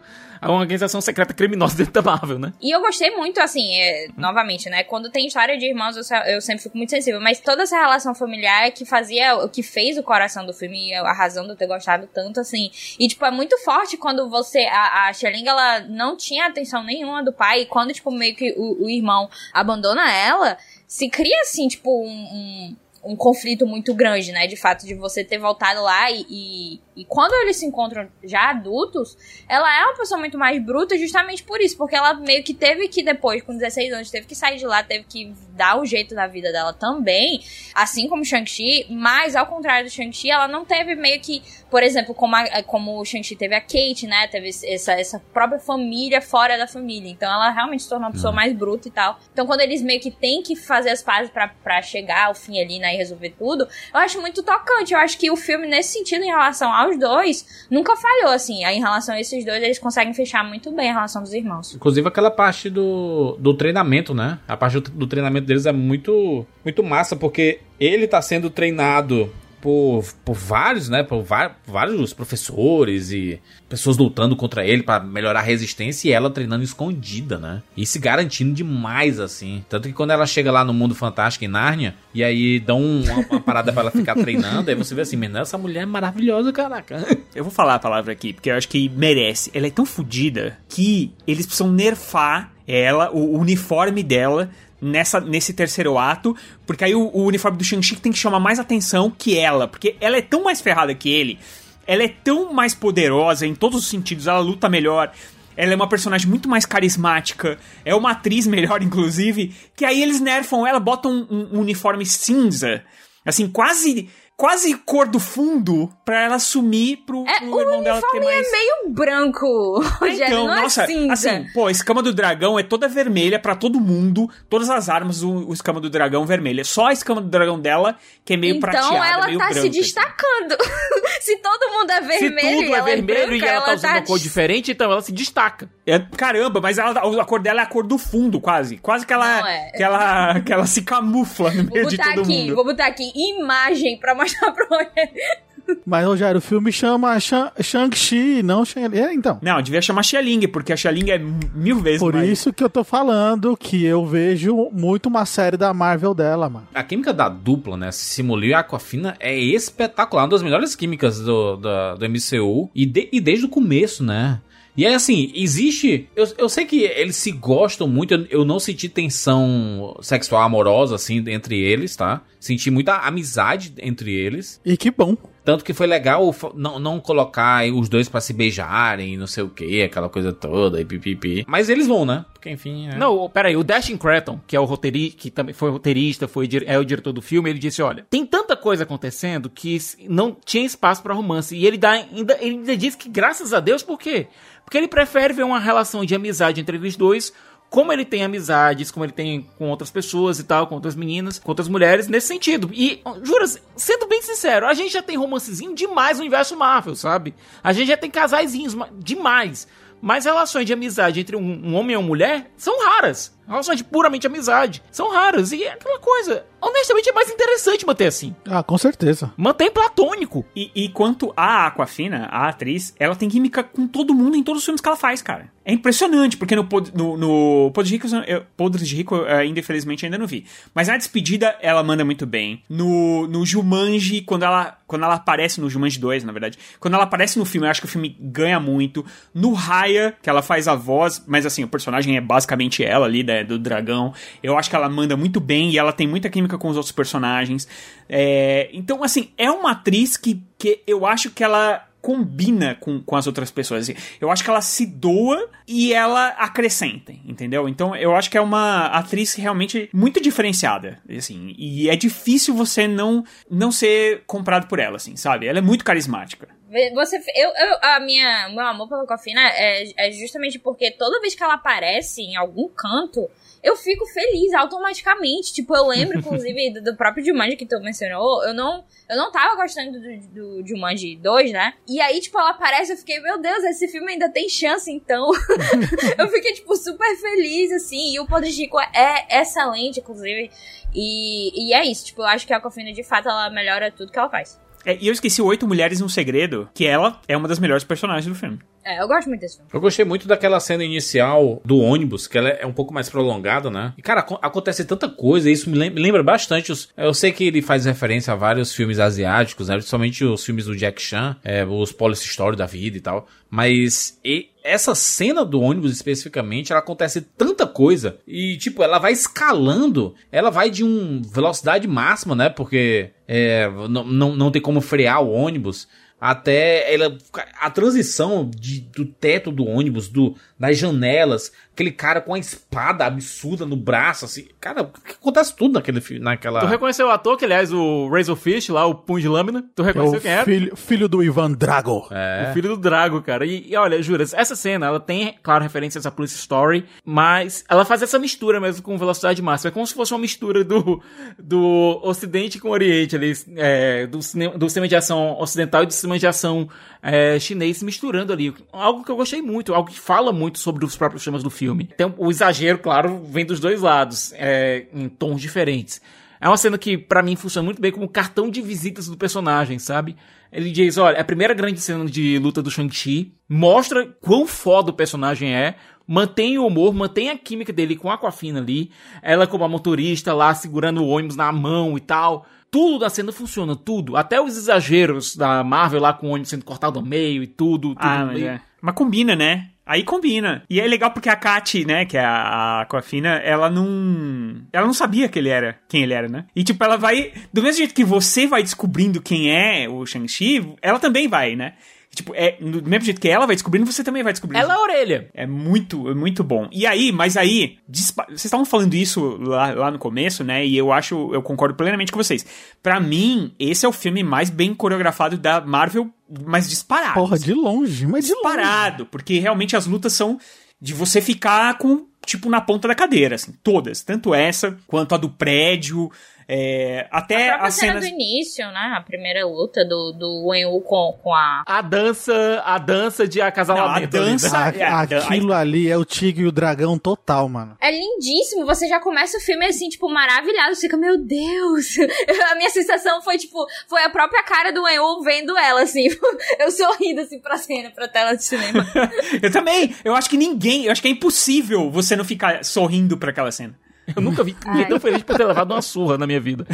Uma organização secreta criminosa dentro da Marvel, né?
E eu gostei muito, assim, é, novamente, né? Quando tem história de irmãos, eu, eu sempre fico muito sensível. Mas toda essa relação familiar é que fazia, o que fez o coração do filme, a razão de eu ter gostado tanto, assim. E, tipo, é muito forte quando você. A, a Xeling, ela não tinha atenção nenhuma do pai. E quando, tipo, meio que o, o irmão abandona ela, se cria, assim, tipo, um. um um conflito muito grande, né? De fato, de você ter voltado lá e, e, e quando eles se encontram já adultos, ela é uma pessoa muito mais bruta justamente por isso, porque ela meio que teve que depois, com 16 anos, teve que sair de lá, teve que dar o jeito da vida dela também, assim como Shang-Chi, mas ao contrário do Shang-Chi, ela não teve meio que, por exemplo, como, a- como o Shang-Chi teve a Kate, né? Teve essa, essa própria família fora da família. Então ela realmente se tornou uma pessoa mais bruta e tal. Então quando eles meio que têm que fazer as pazes pra, pra chegar ao fim ali, né? E resolver tudo, eu acho muito tocante. Eu acho que o filme, nesse sentido, em relação aos dois, nunca falhou, assim. Aí, em relação a esses dois, eles conseguem fechar muito bem a relação dos irmãos.
Inclusive aquela parte do, do treinamento, né? A parte do, do treinamento deles é muito, muito massa, porque ele tá sendo treinado por, por vários, né? Por vários professores e pessoas lutando contra ele pra melhorar a resistência e ela treinando escondida, né? E se garantindo demais, assim. Tanto que quando ela chega lá no mundo fantástico em Nárnia, e aí dão uma, uma parada pra ela ficar treinando, aí você vê assim, menina, essa mulher é maravilhosa, caraca.
Eu vou falar a palavra aqui, porque eu acho que merece. Ela é tão fodida que eles precisam nerfar ela, o uniforme dela, nessa, nesse terceiro ato, porque aí o, o uniforme do Shang-Chi tem que chamar mais atenção que ela, porque ela é tão mais ferrada que ele, ela é tão mais poderosa em todos os sentidos, ela luta melhor. Ela é uma personagem muito mais carismática, é uma atriz melhor, inclusive, que aí eles nerfam ela, botam um, um uniforme cinza, assim, quase quase cor do fundo, pra ela sumir pro,
É,
pro irmão dela ter
uniforme
mais...
é meio branco, Rogério,
Então,
não
nossa,
é cinza.
assim, pô, a escama do dragão é toda vermelha pra todo mundo, todas as armas, o, o escama do dragão vermelha. Só a escama do dragão dela que é meio
então
prateada,
ela
meio
tá
branca.
se destacando. se todo mundo é vermelho
Se tudo
e
é
ela
vermelho
é branca,
e ela tá usando uma
des-
cor diferente, então ela se destaca.
É, caramba, mas ela, a cor dela é a cor do fundo, quase. Quase que ela,
é.
que ela, que ela se camufla no meio de
botar
todo
aqui,
mundo.
vou botar aqui imagem pra mostrar pro Rogério.
Mas, Rogério, o filme chama Shang- Shang-Chi, não Shang... É, então.
Não, devia chamar Xia-Ling, porque a Xia-Ling é mil vezes
Por
mais...
isso que eu tô falando que eu vejo muito uma série da Marvel dela, mano.
A química da dupla, né? Simulio e Aquafina é espetacular. Uma das melhores químicas do, da- do MCU. E, de- e desde o começo, né? E aí, assim, existe. Eu, eu sei que eles se gostam muito. Eu, eu não senti tensão sexual amorosa, assim, entre eles, tá? Senti muita amizade entre eles.
E que bom.
Tanto que foi legal não, não colocar os dois pra se beijarem, não sei o que, aquela coisa toda, e pipipi. Mas eles vão, né? Porque, enfim. É.
Não, pera aí, o Dashing Cretton, que é o roteirista, que também foi roteirista, foi é o diretor do filme, ele disse, olha, tem tanta coisa acontecendo que não tinha espaço pra romance. E ele dá ainda ele ainda diz que graças a Deus, por quê? Porque ele prefere ver uma relação de amizade entre eles dois, como ele tem amizades, como ele tem com outras pessoas e tal, com outras meninas, com outras mulheres, nesse sentido. E, juras, sendo bem sincero, a gente já tem romancezinho demais no universo Marvel, sabe? A gente já tem casaizinhos ma- demais. Mas relações de amizade entre um, um homem e uma mulher são raras. Relações de puramente amizade são raras. E é aquela coisa, honestamente, é mais interessante manter assim.
Ah, com certeza.
Mantém platônico.
E, e quanto a Aquafina, a atriz, ela tem química com todo mundo em todos os filmes que ela faz, cara. É impressionante, porque no, Pod- no, no Podres de Rico, eu, Podres de Rico, eu ainda, infelizmente, ainda não vi. Mas na despedida, ela manda muito bem. No, no Jumanji, quando ela, quando ela aparece, no Jumanji 2, na verdade, quando ela aparece no filme, eu acho que o filme ganha muito. No Raya, que ela faz a voz, mas assim, o personagem é basicamente ela ali, da- do dragão. Eu acho que ela manda muito bem e ela tem muita química com os outros personagens. É, então, assim, é uma atriz que, que eu acho que ela combina com, com as outras pessoas. Eu acho que ela se doa e ela acrescenta, entendeu? Então eu acho que é uma atriz realmente muito diferenciada, assim, e é difícil você não não ser comprado por ela, assim, sabe? Ela é muito carismática.
Você, eu, eu, a minha, meu amor pela Cofina é, é justamente porque toda vez que ela aparece em algum canto, eu fico feliz automaticamente. Tipo, eu lembro, inclusive, do, do próprio Jumanji que tu mencionou. Eu não, eu não tava gostando do, do Jumanji 2, né? E aí, tipo, ela aparece, eu fiquei, meu Deus, esse filme ainda tem chance, então. eu fiquei, tipo, super feliz, assim. E o Poder Chico é excelente, inclusive. E, e é isso, tipo, eu acho que a Cofina, de fato, ela melhora tudo que ela faz.
É, e eu esqueci Oito Mulheres e um Segredo, que ela é uma das melhores personagens do filme.
É, eu gosto muito desse filme.
Eu gostei muito daquela cena inicial do ônibus, que ela é um pouco mais prolongada, né? E, cara, acon- acontece tanta coisa, isso me lem- me lembra bastante. Os, eu sei que ele faz referência a vários filmes asiáticos, né? Principalmente os filmes do Jack Chan, é, os Police Story da vida e tal. Mas e- essa cena do ônibus especificamente, ela acontece tanta coisa. E, tipo, ela vai escalando, ela vai de um velocidade máxima, né? Porque é, não, não tem como frear o ônibus até ela a transição de, do teto do ônibus, do das janelas, aquele cara com a espada absurda no braço, assim, cara, acontece tudo naquele naquela.
Tu reconheceu o ator, que aliás, o Razorfish, lá, o Punho de Lâmina? Tu
É
reconheceu
o
quem era?
filho, filho do Ivan Drago.
É.
O filho do Drago, cara. E, e olha, jura, essa cena, ela tem, claro, referências à Police Story, mas ela faz essa mistura mesmo com velocidade máxima. É como se fosse uma mistura do, do Ocidente com o Oriente, ali, é, do, cinema, do cinema de ação ocidental e do cinema de ação é, chinês se misturando ali. Algo que eu gostei muito, algo que fala muito sobre os próprios temas do filme. Tem o exagero, claro, vem dos dois lados, é, em tons diferentes. É uma cena que, pra mim, funciona muito bem como cartão de visitas do personagem, sabe? Ele diz, olha, é a primeira grande cena de luta do Shang-Chi mostra quão foda o personagem é, mantém o humor, mantém a química dele com a Aquafina ali, ela como a motorista lá, segurando o ônibus na mão e tal. Tudo da cena funciona, tudo. Até os exageros da Marvel lá com o ônibus sendo cortado ao meio e tudo. tudo
Ah, mas é. Mas combina, né? Aí combina. E é legal porque a Kat, né, que é a, a Aquafina, ela não. Ela não sabia que ele era, quem ele era, né? E tipo, ela vai. Do mesmo jeito que você vai descobrindo quem é o Shang-Chi, ela também vai, né? Tipo, é, do mesmo jeito que ela vai descobrindo, você também vai descobrindo.
Ela é a orelha.
É muito, é muito bom. E aí, mas aí, dispa- vocês estavam falando isso lá, lá no começo, né? E eu acho, eu concordo plenamente com vocês. Pra mim, esse é o filme mais bem coreografado da Marvel, mas disparado.
Porra, de longe, mas de longe.
disparado, porque realmente as lutas são de você ficar com tipo na ponta da cadeira, assim, todas, tanto essa quanto a do prédio, é, até
a própria
as
cena
cenas
do início, né? A primeira luta do, do Wen-Wu com, com a...
A dança, a dança de acasalamento.
Não, a
ali, né?
dança-
A-
É, a-
aquilo ali é o tigre e o dragão total, mano.
É lindíssimo, você já começa o filme assim, tipo, maravilhado. Você fica, meu Deus! A minha sensação foi, tipo, foi a própria cara do Wen-Wu vendo ela, assim. Eu sorrindo, assim, pra cena, pra tela de cinema.
Eu também. Eu acho que ninguém. Eu acho que é impossível você não ficar sorrindo pra aquela cena.
Eu nunca vi ninguém tão feliz por ter levado uma surra na minha vida.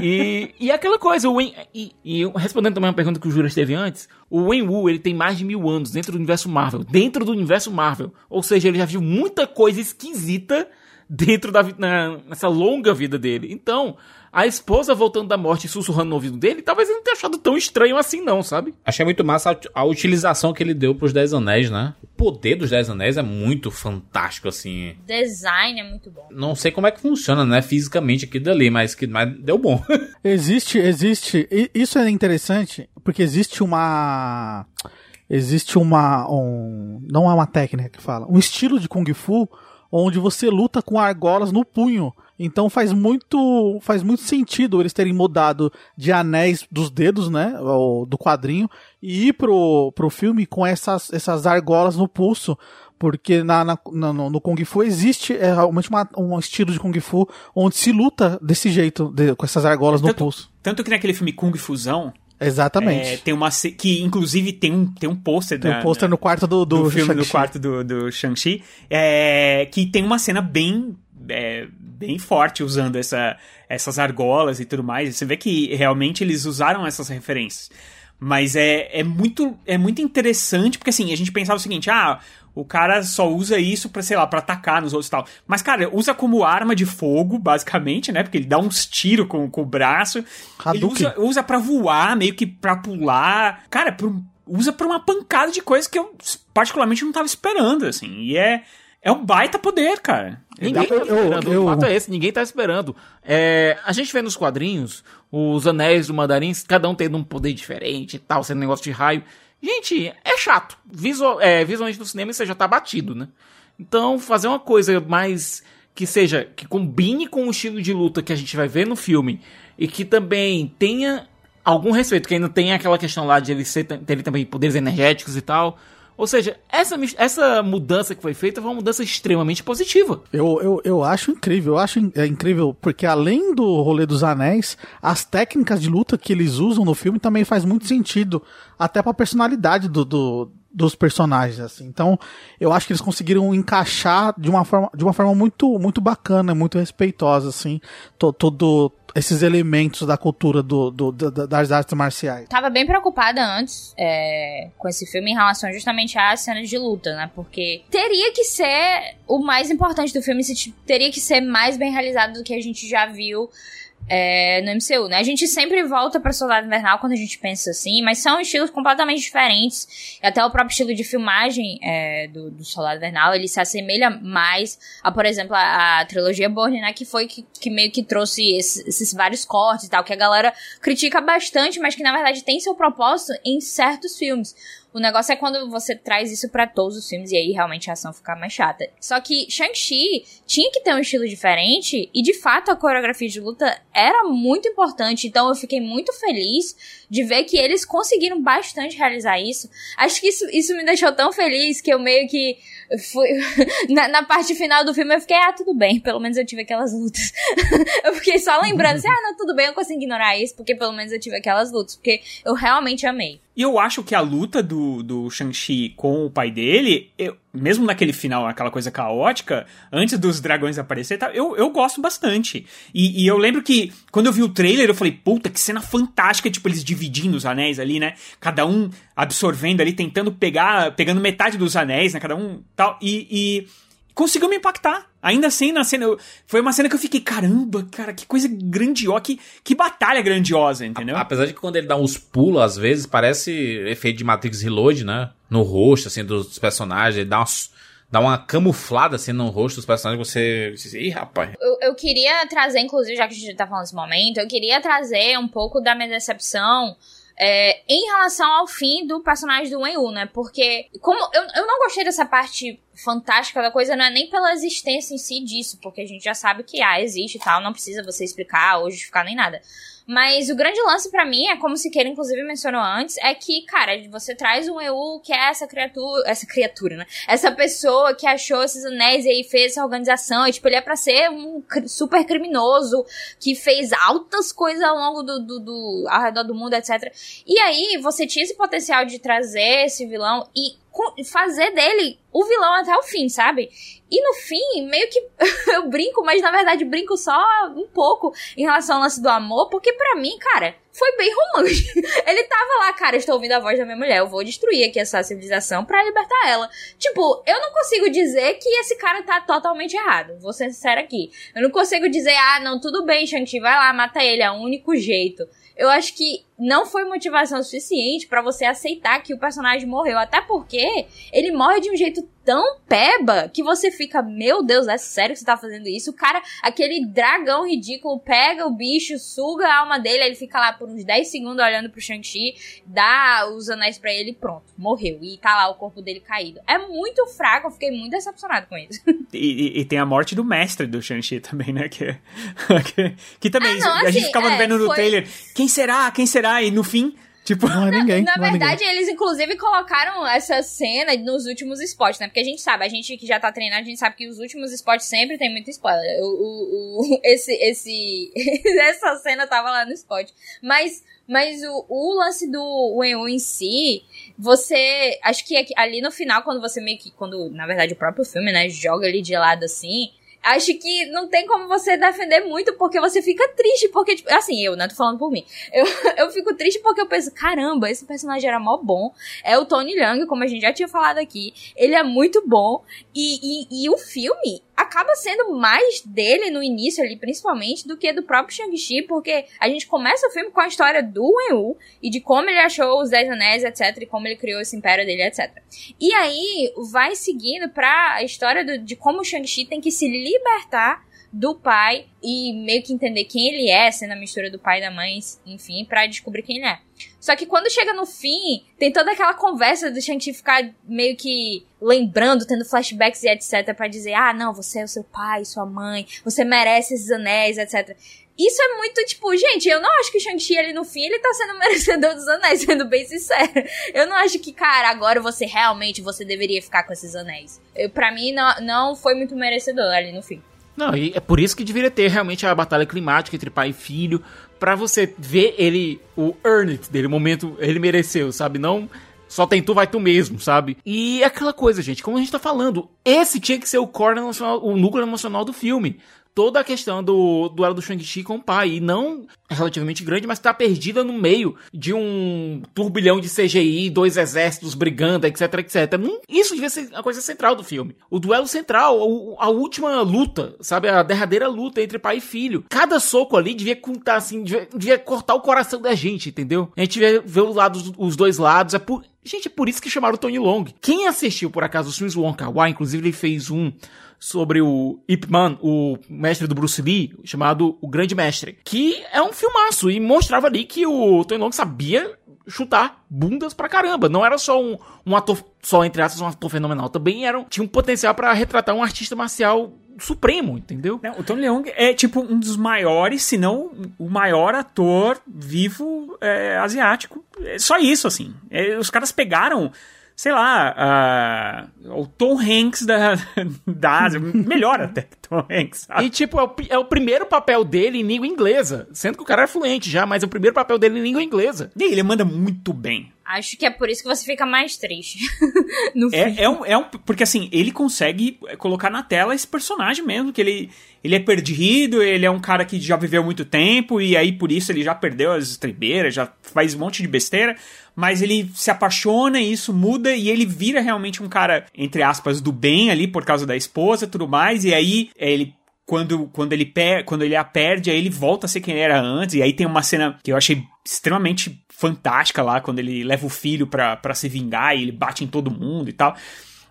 E, e é aquela coisa, o Wen, e, e respondendo também uma pergunta que o Juras teve antes, o Wen Wu, ele tem mais de mil anos dentro do universo Marvel. Dentro do universo Marvel. Ou seja, ele já viu muita coisa esquisita dentro da na, nessa longa vida dele. Então, a esposa voltando da morte e sussurrando no ouvido dele, talvez ele não tenha achado tão estranho assim não, sabe?
Achei muito massa a, a utilização que ele deu pros Dez Anéis, né? O poder dos Dez Anéis é muito fantástico, assim.
Design é muito bom.
Não sei como é que funciona, né? Fisicamente aqui dali, mas, que, mas deu bom.
Existe, existe. e Isso é interessante, porque existe uma. Existe uma. Um, não é uma técnica que fala. Um estilo de Kung Fu onde você luta com argolas no punho. Então faz muito, faz muito sentido eles terem mudado de anéis dos dedos, né? Do quadrinho, e ir pro, pro filme com essas, essas argolas no pulso. Porque na, na- no, no Kung Fu existe é, realmente uma- um estilo de Kung Fu onde se luta desse jeito, de- com essas argolas no
Tanto-
pulso.
Tanto que naquele filme Kung Fusão,
Exatamente.
é, tem uma. Que inclusive tem um, tem um pôster
Tem um pôster no quarto do, do,
do, filme no quarto do, do Shang-Chi, é, que tem uma cena bem, é, bem forte usando essa, essas argolas e tudo mais. Você vê que realmente eles usaram essas referências. Mas é, é, muito, é muito interessante, porque assim, a gente pensava o seguinte, ah, o cara só usa isso pra, sei lá, pra atacar nos outros e tal. Mas, cara, usa como arma de fogo, basicamente, né? Porque ele dá uns tiros com, com o braço. Ele usa, usa pra voar, meio que pra pular. Cara, pro- usa pra uma pancada de coisa que eu particularmente não tava esperando, assim. E é, é um baita poder, cara.
Ninguém tá
Eu- eu-
esperando.
eu-
O fato é esse, ninguém tá esperando. É, a gente vê nos quadrinhos os anéis do mandarim, cada um tendo um poder diferente e tal, sendo um negócio de raio. Gente, é chato. Visual, é, visualmente no cinema você já tá batido, né? Então, fazer uma coisa mais que seja, que combine com o estilo de luta que a gente vai ver no filme e que também tenha algum respeito, que ainda tem aquela questão lá de ele ser, ter também poderes energéticos e tal. Ou seja, essa, essa mudança que foi feita foi uma mudança extremamente positiva.
Eu, eu, eu acho incrível, eu acho in- é incrível, porque além do rolê dos anéis, as técnicas de luta que eles usam no filme também faz muito sentido, até pra personalidade do, do- dos personagens, assim. Então, eu acho que eles conseguiram encaixar de uma forma, de uma forma muito, muito bacana, muito respeitosa, assim, to- todo esses elementos da cultura do, do- da- das artes marciais.
Tava bem preocupada antes é, com esse filme em relação justamente às cenas de luta, né? Porque teria que ser o mais importante do filme, teria que ser mais bem realizado do que a gente já viu é, no MCU, né? A gente sempre volta pra Soldado Invernal quando a gente pensa assim, mas são estilos completamente diferentes. E até o próprio estilo de filmagem é, do, do Soldado Invernal, ele se assemelha mais a, por exemplo, a, a trilogia Bourne, né? Que foi que, que meio que trouxe esses, esses vários cortes e tal, que a galera critica bastante, mas que na verdade tem seu propósito em certos filmes. O negócio é quando você traz isso pra todos os filmes e aí realmente a ação fica mais chata. Só que Shang-Chi tinha que ter um estilo diferente e de fato a coreografia de luta era muito importante. Então eu fiquei muito feliz de ver que eles conseguiram bastante realizar isso. Acho que isso, isso me deixou tão feliz que eu meio que fui. na, na parte final do filme eu fiquei, ah, tudo bem, pelo menos eu tive aquelas lutas. eu fiquei só lembrando assim, ah, não, tudo bem, eu consigo ignorar isso, porque pelo menos eu tive aquelas lutas. Porque eu realmente amei.
E eu acho que a luta do, do Shang-Chi com o pai dele, eu- mesmo naquele final, aquela coisa caótica, antes dos dragões aparecer, tá, eu, eu gosto bastante. E, e eu lembro que quando eu vi o trailer, eu falei, puta, que cena fantástica, tipo, eles dividindo os anéis ali, né? Cada um absorvendo ali, tentando pegar, pegando metade dos anéis, né? Cada um tal. E. e conseguiu me impactar. Ainda assim, na cena. eu- foi uma cena que eu fiquei, caramba, cara, que coisa grandiosa, que, que batalha grandiosa, entendeu?
Apesar de que quando ele dá uns pulos, às vezes, parece efeito de Matrix Reload, né? No rosto, assim, dos personagens. Ele dá uma, dá uma camuflada, assim, no rosto dos personagens. Você... você Ih, rapaz.
Eu, eu queria trazer, inclusive, já que a gente tá falando desse momento, eu queria trazer um pouco da minha decepção é, em relação ao fim do personagem do Wen Wu, né? Porque, como eu, eu não gostei dessa parte fantástica da coisa, não é nem pela existência em si disso, porque a gente já sabe que, ah, existe e tal, não precisa você explicar ou justificar nem nada. Mas o grande lance pra mim é, como Siqueira inclusive mencionou antes, é que, cara, você traz um EU que é essa criatura, essa criatura, né? Essa pessoa que achou esses anéis e aí fez essa organização, e tipo, ele é pra ser um super criminoso, que fez altas coisas ao longo do, do, do ao redor do mundo, etc. E aí, você tinha esse potencial de trazer esse vilão e fazer dele o vilão até o fim, sabe? E no fim, meio que eu brinco, mas na verdade brinco só um pouco em relação ao lance do amor, porque pra mim, cara, foi bem romântico. Ele tava lá, cara, estou ouvindo a voz da minha mulher, eu vou destruir aqui essa civilização pra libertar ela. Tipo, eu não consigo dizer que esse cara tá totalmente errado, vou ser sincera aqui. Eu não consigo dizer, ah, não, tudo bem, Shang-Chi, vai lá, mata ele, é o único jeito. Eu acho que não foi motivação suficiente pra você aceitar que o personagem morreu, até porque ele morre de um jeito tão peba que você fica, meu Deus, é sério que você tá fazendo isso? O cara, aquele dragão ridículo, pega o bicho, suga a alma dele, aí ele fica lá por uns 10 segundos olhando pro Shang-Chi, dá os anéis pra ele pronto, morreu. E tá lá o corpo dele caído. É muito fraco, eu fiquei muito decepcionado com isso.
E, e- e tem a morte do mestre do Shang-Chi também, né? Que, que, que também,
Ah, não,
a gente
assim,
ficava
é,
vendo no
foi-
trailer, quem será, quem será? E no fim, tipo...
Não é ninguém.
Na
é ninguém.
verdade, eles inclusive colocaram essa cena nos últimos spots, né? Porque a gente sabe, a gente que já tá treinado, a gente sabe que os últimos spots sempre tem muito spoiler. O, o, o- esse, esse, essa cena tava lá no spot. Mas, mas o, o lance do Wen Wu em si, você, acho que ali no final, quando você meio que, quando, na verdade, o próprio filme, né, joga ele de lado assim, acho que não tem como você defender muito, porque você fica triste, porque, tipo, assim, eu, né, tô falando por mim. Eu, eu fico triste porque eu penso, caramba, esse personagem era mó bom. É o Tony Leung, como a gente já tinha falado aqui. Ele é muito bom. E, e, e o filme acaba sendo mais dele no início ali, principalmente, do que do próprio Shang-Chi, porque a gente começa o filme com a história do Wen-Wu e de como ele achou os Dez Anéis, etc, e como ele criou esse império dele, etc. E aí vai seguindo pra a história do, de como o Shang-Chi tem que se libertar do pai e meio que entender quem ele é, sendo a mistura do pai e da mãe, enfim, para descobrir quem ele é. Só que quando chega no fim, tem toda aquela conversa do Shang-Chi ficar meio que lembrando, tendo flashbacks e etc, para dizer: "Ah, não, você é o seu pai, sua mãe, você merece esses anéis, etc". Isso é muito, tipo, gente, eu não acho que o Shang-Chi ali no fim, ele tá sendo merecedor dos anéis, sendo bem sincero. Eu não acho que, cara, agora você realmente, você deveria ficar com esses anéis. Eu, pra mim, não, não foi muito merecedor ali no fim.
Não, e é por isso que deveria ter realmente a batalha climática entre pai e filho, para você ver ele, o earn it dele, o momento ele mereceu, sabe? Não só tem tu, vai tu mesmo, sabe? E é aquela coisa, gente, como a gente tá falando, esse tinha que ser o core emocional, o núcleo emocional do filme toda a questão do duelo do Shang-Chi com o pai. E não relativamente grande, mas tá perdida no meio de um turbilhão de CGI, dois exércitos brigando, etc, etc. Isso devia ser a coisa central do filme. O duelo central, a, última luta, sabe? A derradeira luta entre pai e filho. Cada soco ali devia contar, assim, devia, devia cortar o coração da gente, entendeu? A gente devia ver os, lados, os dois lados. É por, Gente, é por isso que chamaram Tony Long. Quem assistiu, por acaso, os filmes Wong Kar Wai, inclusive ele fez um sobre o Ip Man, o mestre do Bruce Lee, chamado O Grande Mestre, que é um filmaço e mostrava ali que o Tony Long sabia chutar bundas pra caramba. Não era só um, um ator, só entre aspas, um ator fenomenal. Também era, tinha um potencial para retratar um artista marcial supremo, entendeu?
Não, o Tony Leung é tipo um dos maiores, se não o maior ator vivo é, asiático. É só isso, assim. É, os caras pegaram sei lá, uh, o Tom Hanks da, da Ásia. Melhor até Tom Hanks.
Sabe? E, tipo, é o, é o, primeiro papel dele em língua inglesa. Sendo que o cara é fluente já, mas é o primeiro papel dele em língua inglesa.
E ele manda muito bem.
Acho que é por isso que você fica mais triste.
no é, é, um, é um. Porque assim, ele consegue colocar na tela esse personagem mesmo, que ele, ele é perdido, ele é um cara que já viveu muito tempo, e aí por isso ele já perdeu as estribeiras, já faz um monte de besteira, mas ele se apaixona e isso muda, e ele vira realmente um cara, entre aspas, do bem ali por causa da esposa e tudo mais, e aí é, ele quando, quando, ele per, quando ele a perde, aí ele volta a ser quem era antes. E aí tem uma cena que eu achei extremamente fantástica lá, quando ele leva o filho pra, pra se vingar e ele bate em todo mundo e tal.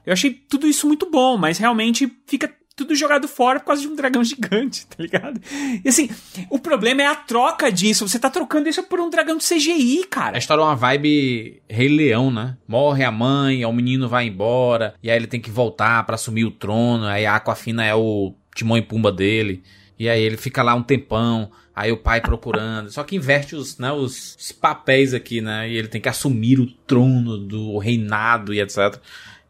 Eu achei tudo isso muito bom, mas realmente fica tudo jogado fora por causa de um dragão gigante, tá ligado? E assim, o problema é a troca disso. Você tá trocando isso por um dragão de CGI, cara.
A história é uma vibe Rei Leão, né? Morre a mãe, o menino vai embora, e aí ele tem que voltar para assumir o trono, aí a Aquafina é o Timão e Pumba dele. E aí ele fica lá um tempão, aí o pai procurando. Só que inverte os, né, os, os papéis aqui, né? E ele tem que assumir o trono do reinado e etc.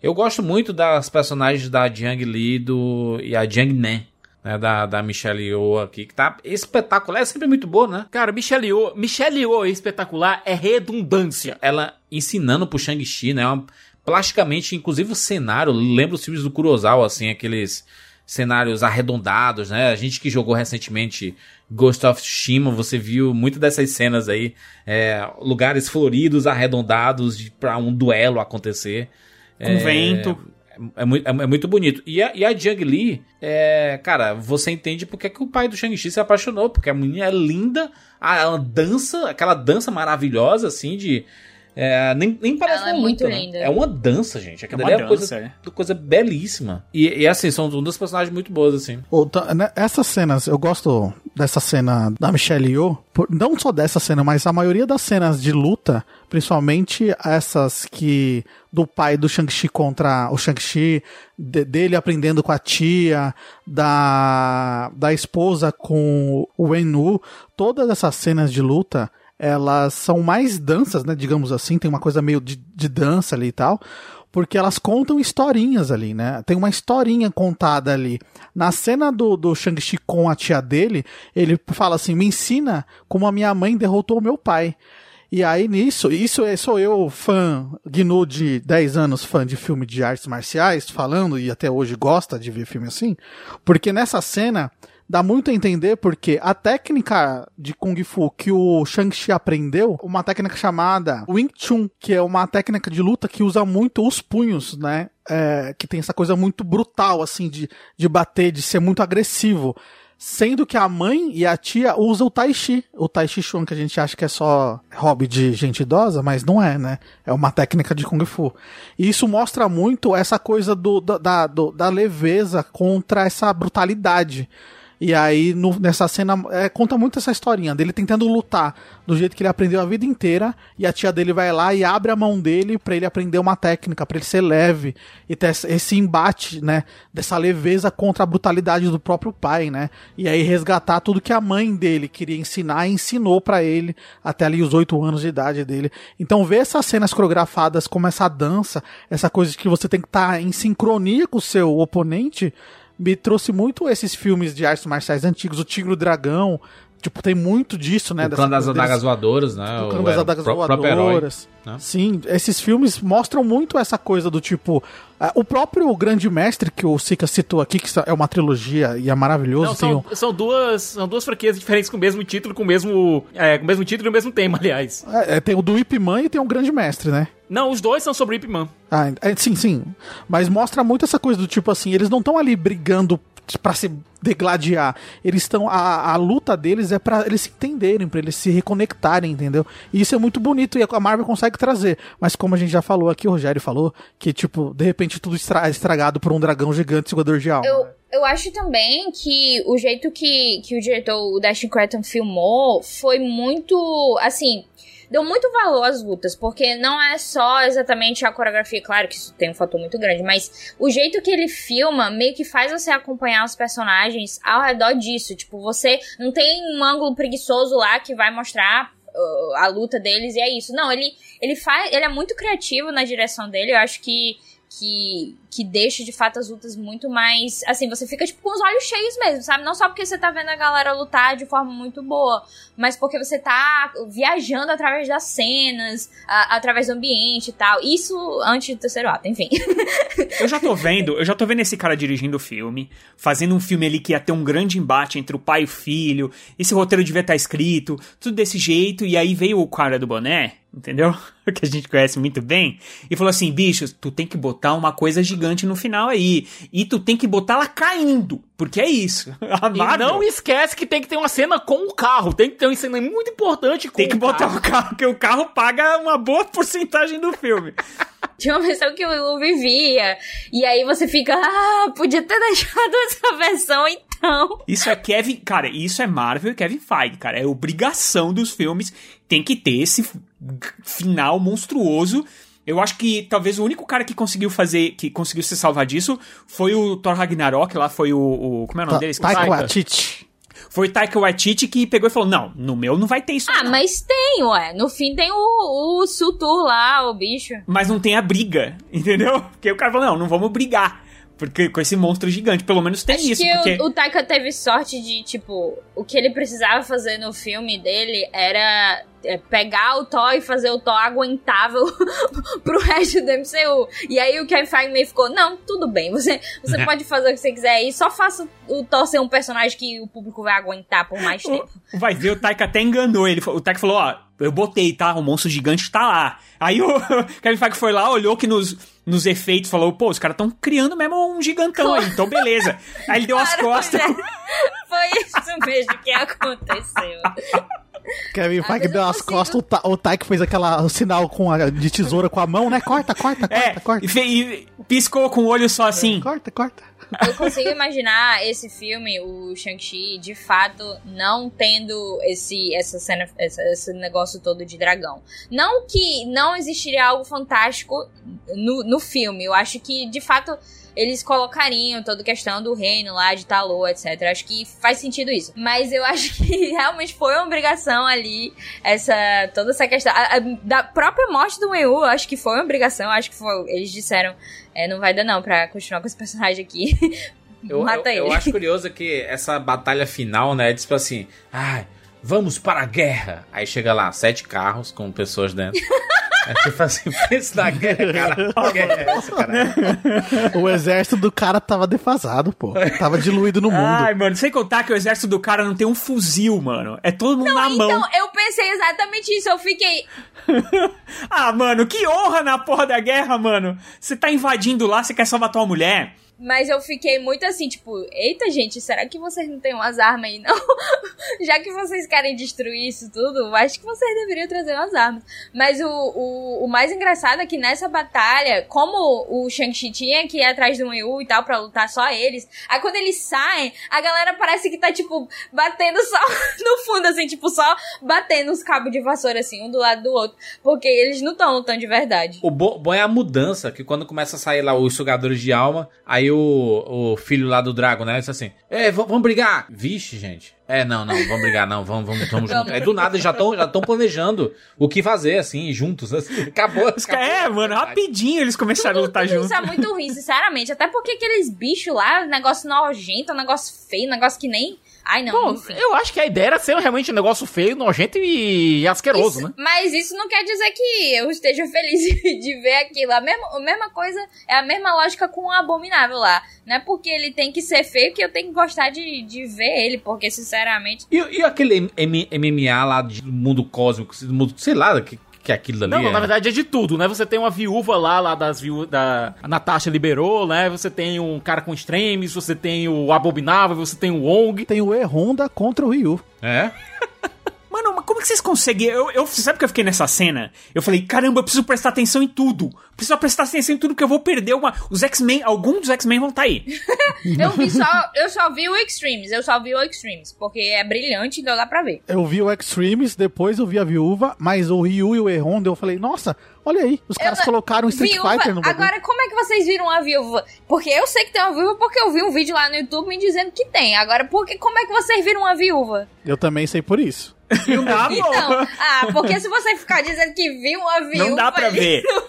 Eu gosto muito das personagens da Jiang Li do, e a Jiang Nen. Né, da, da Michelle Yeoh aqui, que tá espetacular, é sempre muito boa, né?
Cara, Michelle Yeoh, Michelle Yeoh espetacular é redundância.
Ela ensinando pro Shang-Chi, né? Uma, plasticamente, inclusive o cenário, lembra os filmes do Kurosawa, assim, aqueles cenários arredondados, né? A gente que jogou recentemente Ghost of Tsushima, você viu muitas dessas cenas aí, é, lugares floridos, arredondados para um duelo acontecer.
Com é, vento.
É, é, é, muito bonito. E a, e a Jiang Li, é, cara, você entende porque que o pai do Shang-Chi se apaixonou, porque a menina é linda, a, a dança, aquela dança maravilhosa, assim, de é, nem, nem parece
Ela
uma
é muito
luta, né? É uma dança, gente. Aquela
Uma
ali é
dança,
coisa,
é.
coisa belíssima. E, e assim, são duas personagens muito boas, assim.
Tá, né, Essas cenas, eu gosto dessa cena da Michelle Yeoh, por- não só dessa cena, mas a maioria das cenas de luta, principalmente essas que do pai do Shang-Chi contra o Shang-Chi, de- dele aprendendo com a tia, da, da esposa com o Wen-Nu, todas essas cenas de luta, elas são mais danças, né, digamos assim, tem uma coisa meio de, de dança ali e tal, porque elas contam historinhas ali, né? Tem uma historinha contada ali. Na cena do, do Shang-Chi com a tia dele, ele fala assim: me ensina como a minha mãe derrotou o meu pai. E aí nisso, isso é, sou eu, fã, Gnu de 10 anos, fã de filme de artes marciais, falando, e até hoje gosta de ver filme assim, porque nessa cena dá muito a entender porque a técnica de Kung Fu que o Shang-Chi aprendeu, uma técnica chamada Wing Chun, que é uma técnica de luta que usa muito os punhos, né? É, que tem essa coisa muito brutal, assim, de, de bater, de ser muito agressivo. Sendo que a mãe e a tia usam o Tai Chi. O Tai Chi Chuan, que a gente acha que é só hobby de gente idosa, mas não é, né? É uma técnica de Kung Fu. E isso mostra muito essa coisa do, da, do, da leveza contra essa brutalidade. E aí, no- nessa cena, é, conta muito essa historinha dele tentando lutar do jeito que ele aprendeu a vida inteira. E a tia dele vai lá e abre a mão dele pra ele aprender uma técnica, pra ele ser leve. E ter esse- embate, né? Dessa leveza contra a brutalidade do próprio pai, né? E aí resgatar tudo que a mãe dele queria ensinar e ensinou pra ele até ali os oito anos de idade dele. Então, ver essas cenas coreografadas como essa dança, essa coisa de que você tem que estar em sincronia com o seu oponente me trouxe muito esses filmes de artes marciais antigos, o Tigre e o Dragão. Tipo, tem muito disso, né?
o clã das adagas voadoras, né?
o clã das
é,
adagas voadoras.
né?
Sim, esses filmes mostram muito essa coisa do tipo. ah, o próprio Grande Mestre, que o Sika citou aqui, que é uma trilogia e é maravilhoso.
Não,
tem
são,
o-
são duas, são duas franquias diferentes com o mesmo título, com o mesmo, é, com o mesmo título e o mesmo tema, aliás.
é, tem o do Ip Man e tem o Grande Mestre, né?
Não, os dois são sobre Ip Man.
Ah, é, sim, sim. Mas mostra muito essa coisa do tipo assim, eles não estão ali brigando pra se degladiar. Eles estão a, a luta deles é pra eles se entenderem, pra eles se reconectarem, entendeu? E isso é muito bonito e a Marvel consegue trazer. Mas como a gente já falou aqui, o Rogério falou que tipo, de repente tudo estra- estragado por um dragão gigante segurador de alma.
Eu, eu acho também que o jeito que, que o diretor, o Dashing Cretton, filmou foi muito, assim, deu muito valor às lutas, porque não é só exatamente a coreografia, claro que isso tem um fator muito grande, mas o jeito que ele filma meio que faz você acompanhar os personagens ao redor disso. Tipo, você não tem um ângulo preguiçoso lá que vai mostrar uh, a luta deles e é isso. Não, ele, ele faz. Ele é muito criativo na direção dele. Eu acho que. Que, que deixa de fato as lutas muito mais. Assim, você fica tipo com os olhos cheios mesmo, sabe? Não só porque você tá vendo a galera lutar de forma muito boa, mas porque você tá viajando através das cenas, a- através do ambiente e tal. Isso antes do terceiro ato, enfim.
Eu já tô vendo, eu já tô vendo esse cara dirigindo o filme, fazendo um filme ali que ia ter um grande embate entre o pai e o filho. Esse roteiro devia estar escrito, tudo desse jeito, e aí veio o cara do boné, entendeu? Que a gente conhece muito bem, e falou assim: bicho, tu tem que botar uma coisa gigante no final aí. E tu tem que botar ela caindo. Porque é isso. A
E
Marvel
não esquece que tem que ter uma cena com o carro. Tem que ter uma cena muito importante com
tem que
o
botar
carro.
o carro, porque o carro paga uma boa porcentagem do filme.
Tinha uma versão que o Lu vivia. E aí você fica, ah, podia ter deixado essa versão então.
Isso é Kevin. Cara, isso é Marvel e Kevin Feige, cara. É obrigação dos filmes. Tem que ter esse final monstruoso. Eu acho que talvez o único cara que conseguiu fazer, que conseguiu se salvar disso foi o Thor Ragnarok, lá foi o. o- como é o nome
Ta-
dele?
Taika. Waititi.
Foi o Taika Waititi que pegou e falou: Não, no meu não vai ter isso.
Ah,
não."
mas tem, ué. No fim tem o, o Sutur lá, o bicho.
Mas não tem a briga, entendeu? Porque o cara falou: Não, não vamos brigar. Porque com esse monstro gigante, pelo menos tem
Acho
isso.
que
porque...
o, o Taika teve sorte de, tipo, o que ele precisava fazer no filme dele era é, pegar o Thor e fazer o Thor aguentável pro resto do MCU. E aí o Kevin Feige meio ficou, não, tudo bem, você, você pode fazer o que você quiser aí, só faça o Thor ser um personagem que o público vai aguentar por mais tempo.
Vai ver, o Taika até enganou ele. O Taika falou, ó, eu botei, tá? O monstro gigante tá lá. Aí o Kevin Feige foi lá, olhou que nos, nos efeitos, falou, pô, os caras tão criando mesmo um gigantão aí, então beleza. Aí ele deu as
Claro,
costas.
pois é. Foi isso mesmo que aconteceu.
Kevin Feige deu
eu
as
consigo-
costas, o, Ta o Taika fez aquela o sinal com a, de tesoura com a mão, né? Corta, corta, corta,
É,
corta.
e, e piscou com o olho só assim.
Corta, corta.
Eu consigo imaginar esse filme, o Shang-Chi, de fato, não tendo esse, essa cena, essa- esse negócio todo de dragão. Não que não existiria algo fantástico no, no filme. Eu acho que, de fato, eles colocariam toda a questão do reino lá, de Talô, etc. Acho que faz sentido isso. Mas eu acho que realmente foi uma obrigação ali, essa, toda essa questão. a- a- da própria morte do Wei Wu, eu acho que foi uma obrigação. Acho que foi, eles disseram, é, não vai dar não pra continuar com esse personagem aqui.
Eu,
Mata
eu,
ele.
eu acho curioso que essa batalha final, né? Tipo assim, ai, vamos para a guerra. Aí chega lá, sete carros com pessoas dentro. Aí tipo assim, pensa na guerra, cara. É essa, cara?
O exército do cara tava defasado, pô. Tava diluído no mundo.
Ai, mano, sem contar que o exército do cara não tem um fuzil, mano. É todo mundo na
Então,
mão.
eu pensei exatamente isso. Eu fiquei.
Ah, mano, que honra na porra da guerra, mano. Você tá invadindo lá, você quer salvar tua mulher.
Mas eu fiquei muito assim, tipo, eita, gente, será que vocês não têm umas armas aí, não? Já que vocês querem destruir isso tudo, acho que vocês deveriam trazer umas armas. Mas o, o, o mais engraçado é que nessa batalha, como o Shang-Chi tinha que ir atrás do Yu e tal, pra lutar só eles, aí quando eles saem, a galera parece que tá, tipo, batendo só no fundo, assim, tipo, só batendo os cabos de vassoura, assim, um do lado do outro. Porque eles não estão lutando de verdade.
O bo- bom é a mudança, que quando começa a sair lá os sugadores de alma, aí o, o filho lá do Drago, né, diz assim, é, vamos brigar. Vixe, gente. É, não, não, vamos brigar, não, vamos, vamos, vamos junto. É do nada, já estão já tão planejando o que fazer, assim, juntos. assim. Acabou.
Os caras-
acabou.
É, mano, rapidinho eles começaram a lutar juntos.
Isso é muito ruim, sinceramente. Até porque aqueles bichos lá, negócio nojento, negócio feio, negócio que nem. Ai, não,
Bom,
enfim.
eu acho que a ideia era ser realmente um negócio feio, nojento e asqueroso,
Isso-
né?
Mas isso não quer dizer que eu esteja feliz de ver aquilo. A mesma, a mesma coisa, é a mesma lógica com o Abominável lá. Não é porque ele tem que ser feio que eu tenho que gostar de, de ver ele, porque, sinceramente.
E, e aquele M- MMA lá do mundo cósmico, do mundo, sei lá, que, que é aquilo ali
Não, não,
é?
na verdade é de tudo, né? Você tem uma viúva lá, lá das viúvas da a Natasha liberou, né? Você tem um cara com extremes, você tem o Abominável, você tem o Wong.
Tem o E-Honda contra o Ryu.
É?
Que vocês conseguem? Eu, eu, sabe que eu fiquei nessa cena? Eu falei, caramba, eu preciso prestar atenção em tudo. Preciso prestar atenção em tudo porque eu vou perder uma. Os X-Men, alguns dos X-Men vão estar aí.
Eu vi só. Eu só vi o Extremes. Eu só vi o Extremes. Porque é brilhante, então dá pra ver.
Eu vi o Extremes, depois eu vi a Viúva, mas o Ryu e o E-Honda eu falei, nossa, olha aí, os caras
Eu-
colocaram o Street
Viúva,
Fighter no bagulho.
Agora, como é que vocês viram a viúva? Porque eu sei que tem uma viúva porque eu vi um vídeo lá no YouTube me dizendo que tem. Agora, porque, como é que vocês viram uma viúva?
Eu também sei por isso.
Ah, bom.
Então, ah, porque se você ficar dizendo que viu uma viúva.
Não dá pra
ali,
ver.
Não?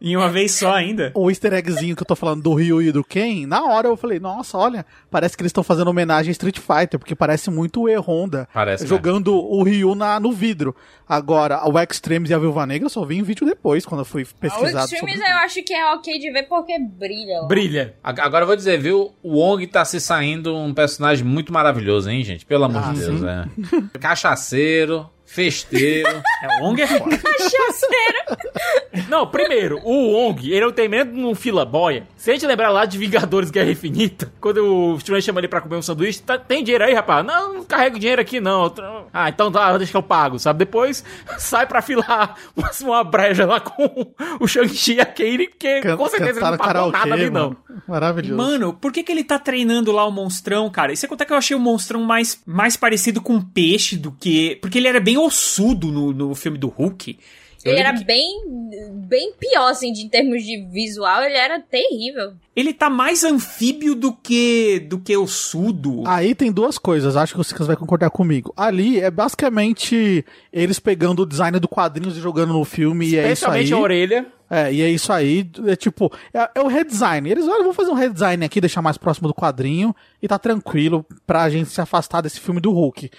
Em uma vez só ainda.
O easter eggzinho que eu tô falando do Ryu e do Ken, na hora eu falei, nossa, olha, parece que eles estão fazendo homenagem a Street Fighter, porque parece muito o E-Honda
Parece,
jogando o Ryu na, no vidro. Agora, o Extremes e a Viúva Negra eu só vi em vídeo depois, quando eu fui
O
pesquisar
Extremes
sobre
eu acho que é ok de ver porque brilha. lá.
Brilha.
Ag- Agora eu vou dizer, viu? O Wong tá se saindo um personagem muito maravilhoso, hein, gente? Pelo amor
Ah,
de Deus, é. Cachaceiro, financeiro, festeiro.
É, o Wong é foda.
Não, primeiro, o Wong, ele é o tremendo num fila boia. Se a gente lembrar lá de Vingadores Guerra Infinita, quando o Strange chama ele pra comer um sanduíche, tá- tem dinheiro aí, rapaz? Não, não carrego dinheiro aqui, não. Ah, então tá, deixa que eu pago, sabe? Depois sai pra filar uma, uma breja lá com o Shang-Chi e a Katie, porque
Can-
com certeza ele não pagou nada ali, não.
Maravilhoso.
Mano, por que, que ele tá treinando lá o monstrão, cara? E você contar que eu achei o monstrão mais, mais parecido com um peixe do que. Porque ele era bem ossudo no, no filme do Hulk. Eu
Ele era
que
bem, bem pior, assim, de, em termos de visual, ele era terrível.
Ele tá mais anfíbio do que do que ossudo.
Aí tem duas coisas, acho que o Sicas vai concordar comigo. Ali é basicamente eles pegando o design do quadrinhos e jogando no filme e é isso aí.
Especialmente a orelha.
É, e é isso aí, é tipo, é, é o redesign. Eles, olha, fazer um redesign aqui, deixar mais próximo do quadrinho e tá tranquilo pra gente se afastar desse filme do Hulk.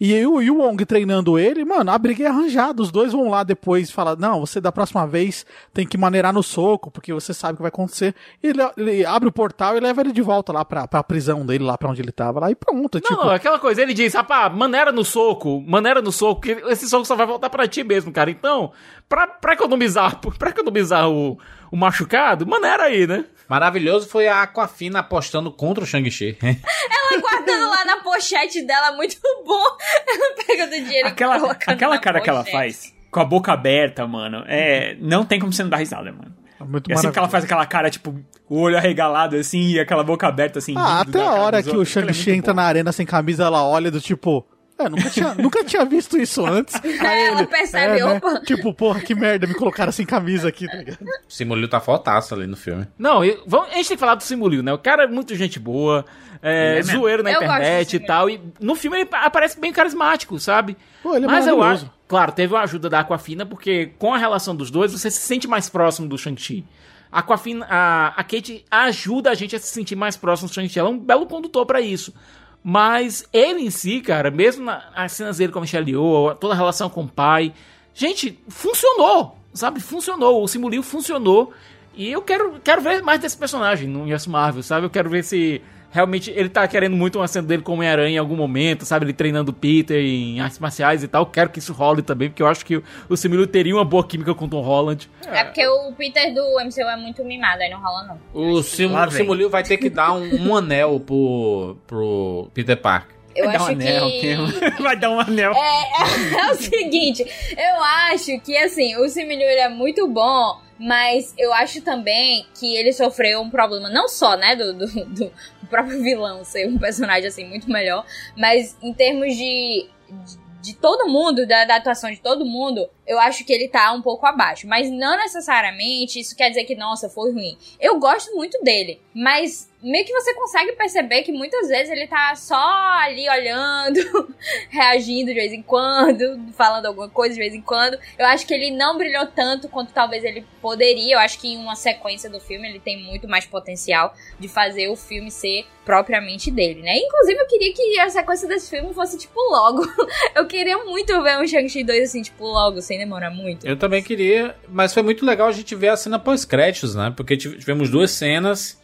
E aí o, e o Wong treinando ele, mano, a briga é arranjada. Os dois vão lá depois e falar, não, você da próxima vez tem que maneirar no soco, porque você sabe o que vai acontecer. E ele, ele abre o portal e leva ele de volta lá pra, pra prisão dele, lá pra onde ele tava, lá e pronto.
Não,
tipo,
aquela coisa, ele diz, rapaz, maneira no soco, maneira no soco, que esse soco só vai voltar pra ti mesmo, cara. Então, pra, pra economizar, pra economizar o, o machucado, maneira aí, né?
Maravilhoso foi a Aquafina apostando contra o Shang-Chi.
Ela guardando lá na pochete dela, muito bom. Ela pegando dinheiro e
Aquela,
colocando
aquela
na
cara que ela
pochete.
faz, com a boca aberta, mano, é. Não tem como você não dar risada, mano.
é muito
E assim que ela faz aquela cara, tipo, o olho arregalado assim e aquela boca aberta assim.
Ah, até
da
a hora que o
é
Shang-Chi
muito
entra
bom.
na arena sem camisa, ela olha do tipo. É, nunca tinha, nunca tinha visto isso antes. Aí
Ela percebe,
é, né?
opa.
Tipo, porra, que merda, me colocaram sem camisa aqui, tá ligado?
O Simulio tá fortaço ali no filme.
Não, eu- vamos- a gente tem que falar do Simulio, né? O cara é muito gente boa, é,
Ele é
zoeiro na
Eu
internet e tal. E no filme ele aparece bem carismático, sabe?
Pô, ele é
Mas eu acho. Claro, teve a ajuda da Aquafina, porque com a relação dos dois, você se sente mais próximo do Shang-Chi. A Aquafina, a, a Kate ajuda a gente a se sentir mais próximo do Shang-Chi. Ela é um belo condutor pra isso. Mas ele em si, cara, mesmo as cenas dele com a Michelle Yeoh, toda a relação com o pai, gente, funcionou, sabe? Funcionou, o Simuliu funcionou. E eu quero, quero ver mais desse personagem no universo Marvel, sabe? Eu quero ver se realmente ele tá querendo muito uma cena dele como Homem-Aranha em algum momento, sabe? Ele treinando o Peter em artes marciais e tal. Quero que isso role também, porque eu acho que o Simuliu teria uma boa química com o Tom Holland.
É porque o Peter do MCU é muito mimado, aí não rola não.
O Sim,
Lá vem.
Simuliu vai ter que dar um, um anel pro, pro Peter Parker.
Eu
Vai dar um anel,
que...
que- Vai dar um anel.
É, é o seguinte, eu acho que assim, o Simuliu ele é muito bom, mas eu acho também que ele sofreu um problema, não só, né, do, do, do próprio vilão ser um personagem assim muito melhor, mas em termos de, de, de todo mundo, da, da atuação de todo mundo, eu acho que ele tá um pouco abaixo. Mas não necessariamente isso quer dizer que, nossa, foi ruim. Eu gosto muito dele, mas meio que você consegue perceber que muitas vezes ele tá só ali olhando, reagindo de vez em quando, falando alguma coisa de vez em quando. Eu acho que ele não brilhou tanto quanto talvez ele poderia. Eu acho que em uma sequência do filme ele tem muito mais potencial de fazer o filme ser propriamente dele, né? Inclusive eu queria que a sequência desse filme fosse tipo logo. eu queria muito ver um Shang-Chi 2 assim, tipo logo, sem demorar muito.
Eu também queria, mas foi muito legal a gente ver a cena pós-créditos, né? Porque tive- tivemos duas cenas.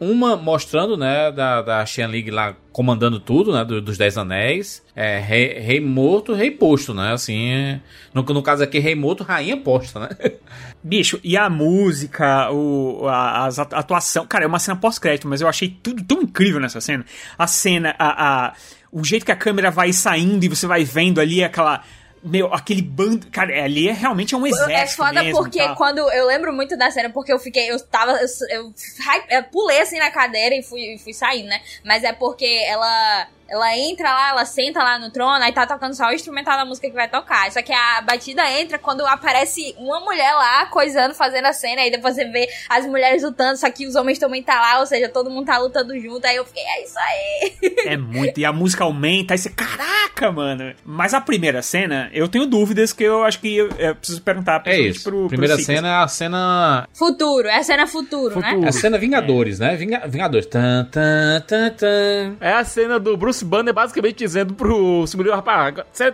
Uma mostrando, né, da, da Xian Lig lá comandando tudo, né, do- dos Dez Anéis. É, rei, rei morto, rei posto, né, assim. no, no caso aqui, rei morto, rainha posta, né?
Bicho, e a música, o, a, as atuação. Cara, é uma cena pós-crédito, mas eu achei tudo tão incrível nessa cena. A cena, a, a- o jeito que a câmera vai saindo e você vai vendo ali aquela. Meu, aquele bando. Cara, ali é realmente é um exército.
É foda
mesmo,
porque
tá?
quando. Eu lembro muito da cena, porque eu fiquei. Eu tava. Eu, eu, eu pulei assim na cadeira e fui, fui saindo, né? Mas é porque ela. Ela entra lá, ela senta lá no trono, aí tá tocando só o instrumental da música que vai tocar. Só que a batida entra quando aparece uma mulher lá, coisando, fazendo a cena, aí depois você vê as mulheres lutando, só que os homens também tá lá, ou seja, todo mundo tá lutando junto. Aí eu fiquei, é isso aí.
É muito. E a música aumenta, aí você, caraca, mano. Mas a primeira cena, eu tenho dúvidas que eu acho que eu, eu preciso perguntar
É isso.
pro- pro
Primeira
Sicas.
cena é a cena.
Futuro, é a cena futuro, né?
É a cena Vingadores, né? Vinga- Vingadores. Tan, tan, tan, tan.
É a cena do Bruce Banner basicamente dizendo pro Simuliu, rapaz, você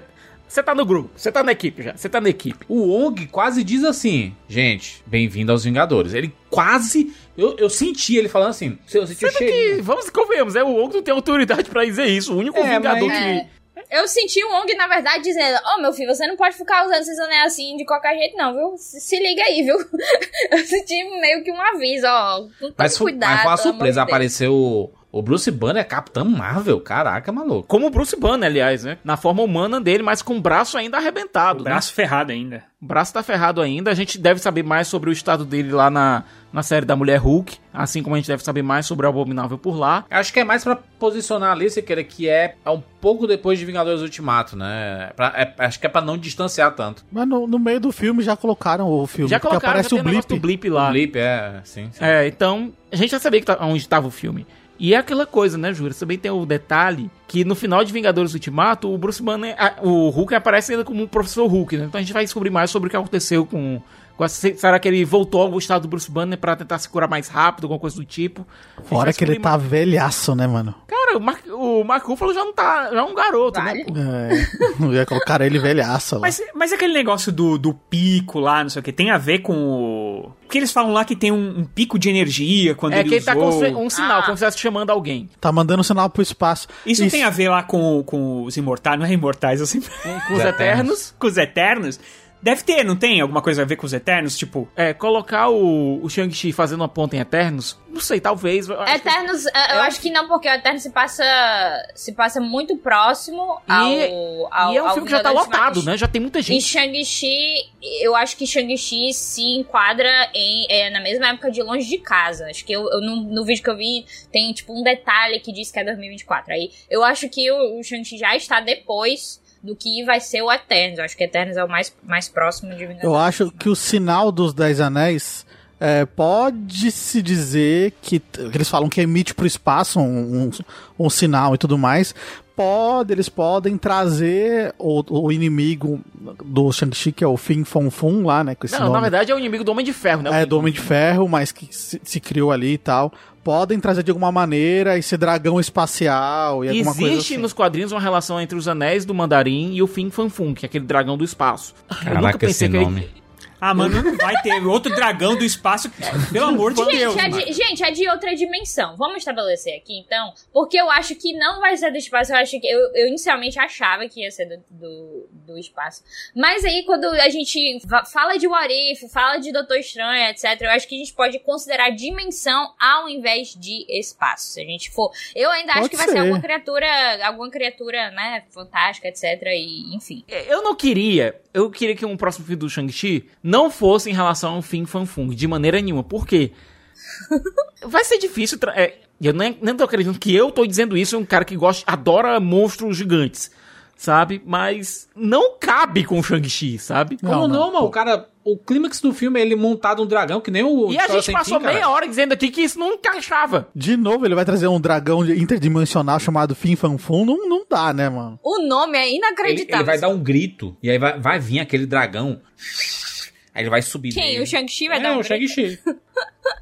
você tá no grupo, você tá na equipe já, você tá na equipe.
O Ong quase diz assim: gente, bem-vindo aos Vingadores. Ele quase. Eu, eu senti ele falando assim. Eu senti o
Sendo que, vamos e convenhamos, é o Wong não tem autoridade pra dizer isso. O único
É,
Vingador
mas-
que...
Eu senti o Ong, na verdade, dizendo: Ó, meu filho, você não pode ficar usando esses anéis assim de qualquer jeito, não, viu? Se, se liga aí, viu? Eu senti meio que um aviso, ó. Com todo
Mas foi,
cuidado.
mas foi uma surpresa. Apareceu o, Bruce Banner, Capitão Marvel. Caraca, maluco.
Como o Bruce Banner, aliás, né? Na forma humana dele, mas com o braço ainda arrebentado.
O
né?
braço ferrado ainda.
O braço tá ferrado ainda. A gente deve saber mais sobre o estado dele lá na, na série da Mulher Hulk. Assim como a gente deve saber mais sobre o Abominável por lá.
Acho que é mais pra posicionar ali, você queira, que é, é um pouco depois de Vingadores Ultimato, né? Pra- é- acho que é pra não distanciar tanto.
Mas no, no meio do filme já colocaram o filme.
Já colocaram,
aparece
já
o blip.
blip lá.
O Blip, é, sim. sim.
É, então, a gente já sabia que tá, onde estava o filme. E é aquela coisa, né, Júlia? Também tem o detalhe que no final de Vingadores Ultimato, o Bruce Banner, o Hulk aparece ainda como um professor Hulk, né? Então a gente vai descobrir mais sobre o que aconteceu com. Com será que ele voltou ao estado do Bruce Banner pra tentar se curar mais rápido, alguma coisa do tipo?
Fora que ele tá velhaço, né, mano?
Cara, o Mark, o Mark Ruffalo já não tá. Já é um garoto,
Vale.
né? pô?
É, eu ia colocar ele velhaço lá.
Mas, mas aquele negócio do, do pico lá, não sei o que, tem a ver com o. Porque eles falam lá que tem um, um pico de energia quando
É
ele
que ele tá com
usou.
um sinal,
Ah.
como se estivesse chamando alguém.
Tá mandando sinal pro espaço.
Isso, tem a ver lá com, com os imortais, não é imortais, eu sempre.
Com os Eternos.
com os Eternos. Deve ter, não tem? Alguma coisa a ver com os Eternos? Tipo,
É, colocar o, o Shang-Chi fazendo uma ponta em Eternos, não sei, talvez. eu acho que-
Eternos, eu
É um-
acho que não, porque o Eternos se passa, se passa muito próximo ao.
E,
ao
e é um
ao
filme que já tá lotado, né? Já tem muita
E
gente.
Shang-Chi, eu acho que Shang-Chi se enquadra em, é, na mesma época de Longe de Casa. Acho que eu, eu no, no vídeo que eu vi tem tipo um detalhe que diz que é 2024. Aí eu acho que o, o Shang-Chi já está depois do que vai ser o Eternos. Eu acho que Eternos é o mais, mais próximo de Vingadores.
Eu acho que o sinal dos Dez Anéis é, pode-se dizer que, eles falam que emite pro espaço um, um, um sinal e tudo mais. Pode, eles podem trazer o, o inimigo do Shang-Chi, que é o Fin Fon Fum lá, né? Com esse
Não,
nome.
na verdade é o inimigo do Homem de Ferro, né?
É, do Homem de Ferro, mas que se, se criou ali e tal. Podem trazer de alguma maneira esse dragão espacial e alguma coisa
Existe
assim.
nos quadrinhos uma relação entre os anéis do mandarim e o Fin Fan Fum, que é aquele dragão do espaço. Eu nunca
Caraca, esse
pensei que ele-
nome.
Ah, mano, não vai ter outro dragão do espaço. Pelo amor de Deus.
Gente é,
mano.
de, gente, é de outra dimensão. Vamos estabelecer aqui, então. Porque eu acho que não vai ser do espaço. Eu acho que. Eu, eu inicialmente achava que ia ser do, do, do espaço. Mas aí, quando a gente fala de What If, fala de Doutor Estranho, etc., eu acho que a gente pode considerar dimensão ao invés de espaço. Se a gente for. Eu ainda acho
Pode
que vai ser
ser.
alguma criatura. Alguma criatura, né? Fantástica, etc. E, enfim.
Eu não queria, eu queria que um próximo filme do Shang-Chi não fosse em relação ao Fin Fan Fung, de maneira nenhuma. Por quê? Vai ser difícil. tra- é, eu nem, nem tô acreditando que eu tô dizendo isso, é um cara que gosta, adora monstros gigantes, sabe? Mas não cabe com o Shang-Chi, sabe?
Como
Não,
mano? O cara. O clímax do filme é ele montado um dragão, que nem o.
E a gente passou
Fim, cara.
meia hora dizendo aqui que isso não encaixava.
De novo, ele vai trazer um dragão interdimensional chamado Fin Fan Fum. Não, não dá, né, mano?
O nome é
Ele,
inacreditável.
ele vai dar um grito. E aí vai, vai vir aquele dragão. Aí ele vai subir.
Quem?
nele.
O Shang-Chi vai
é,
dar um
o Shang-Chi.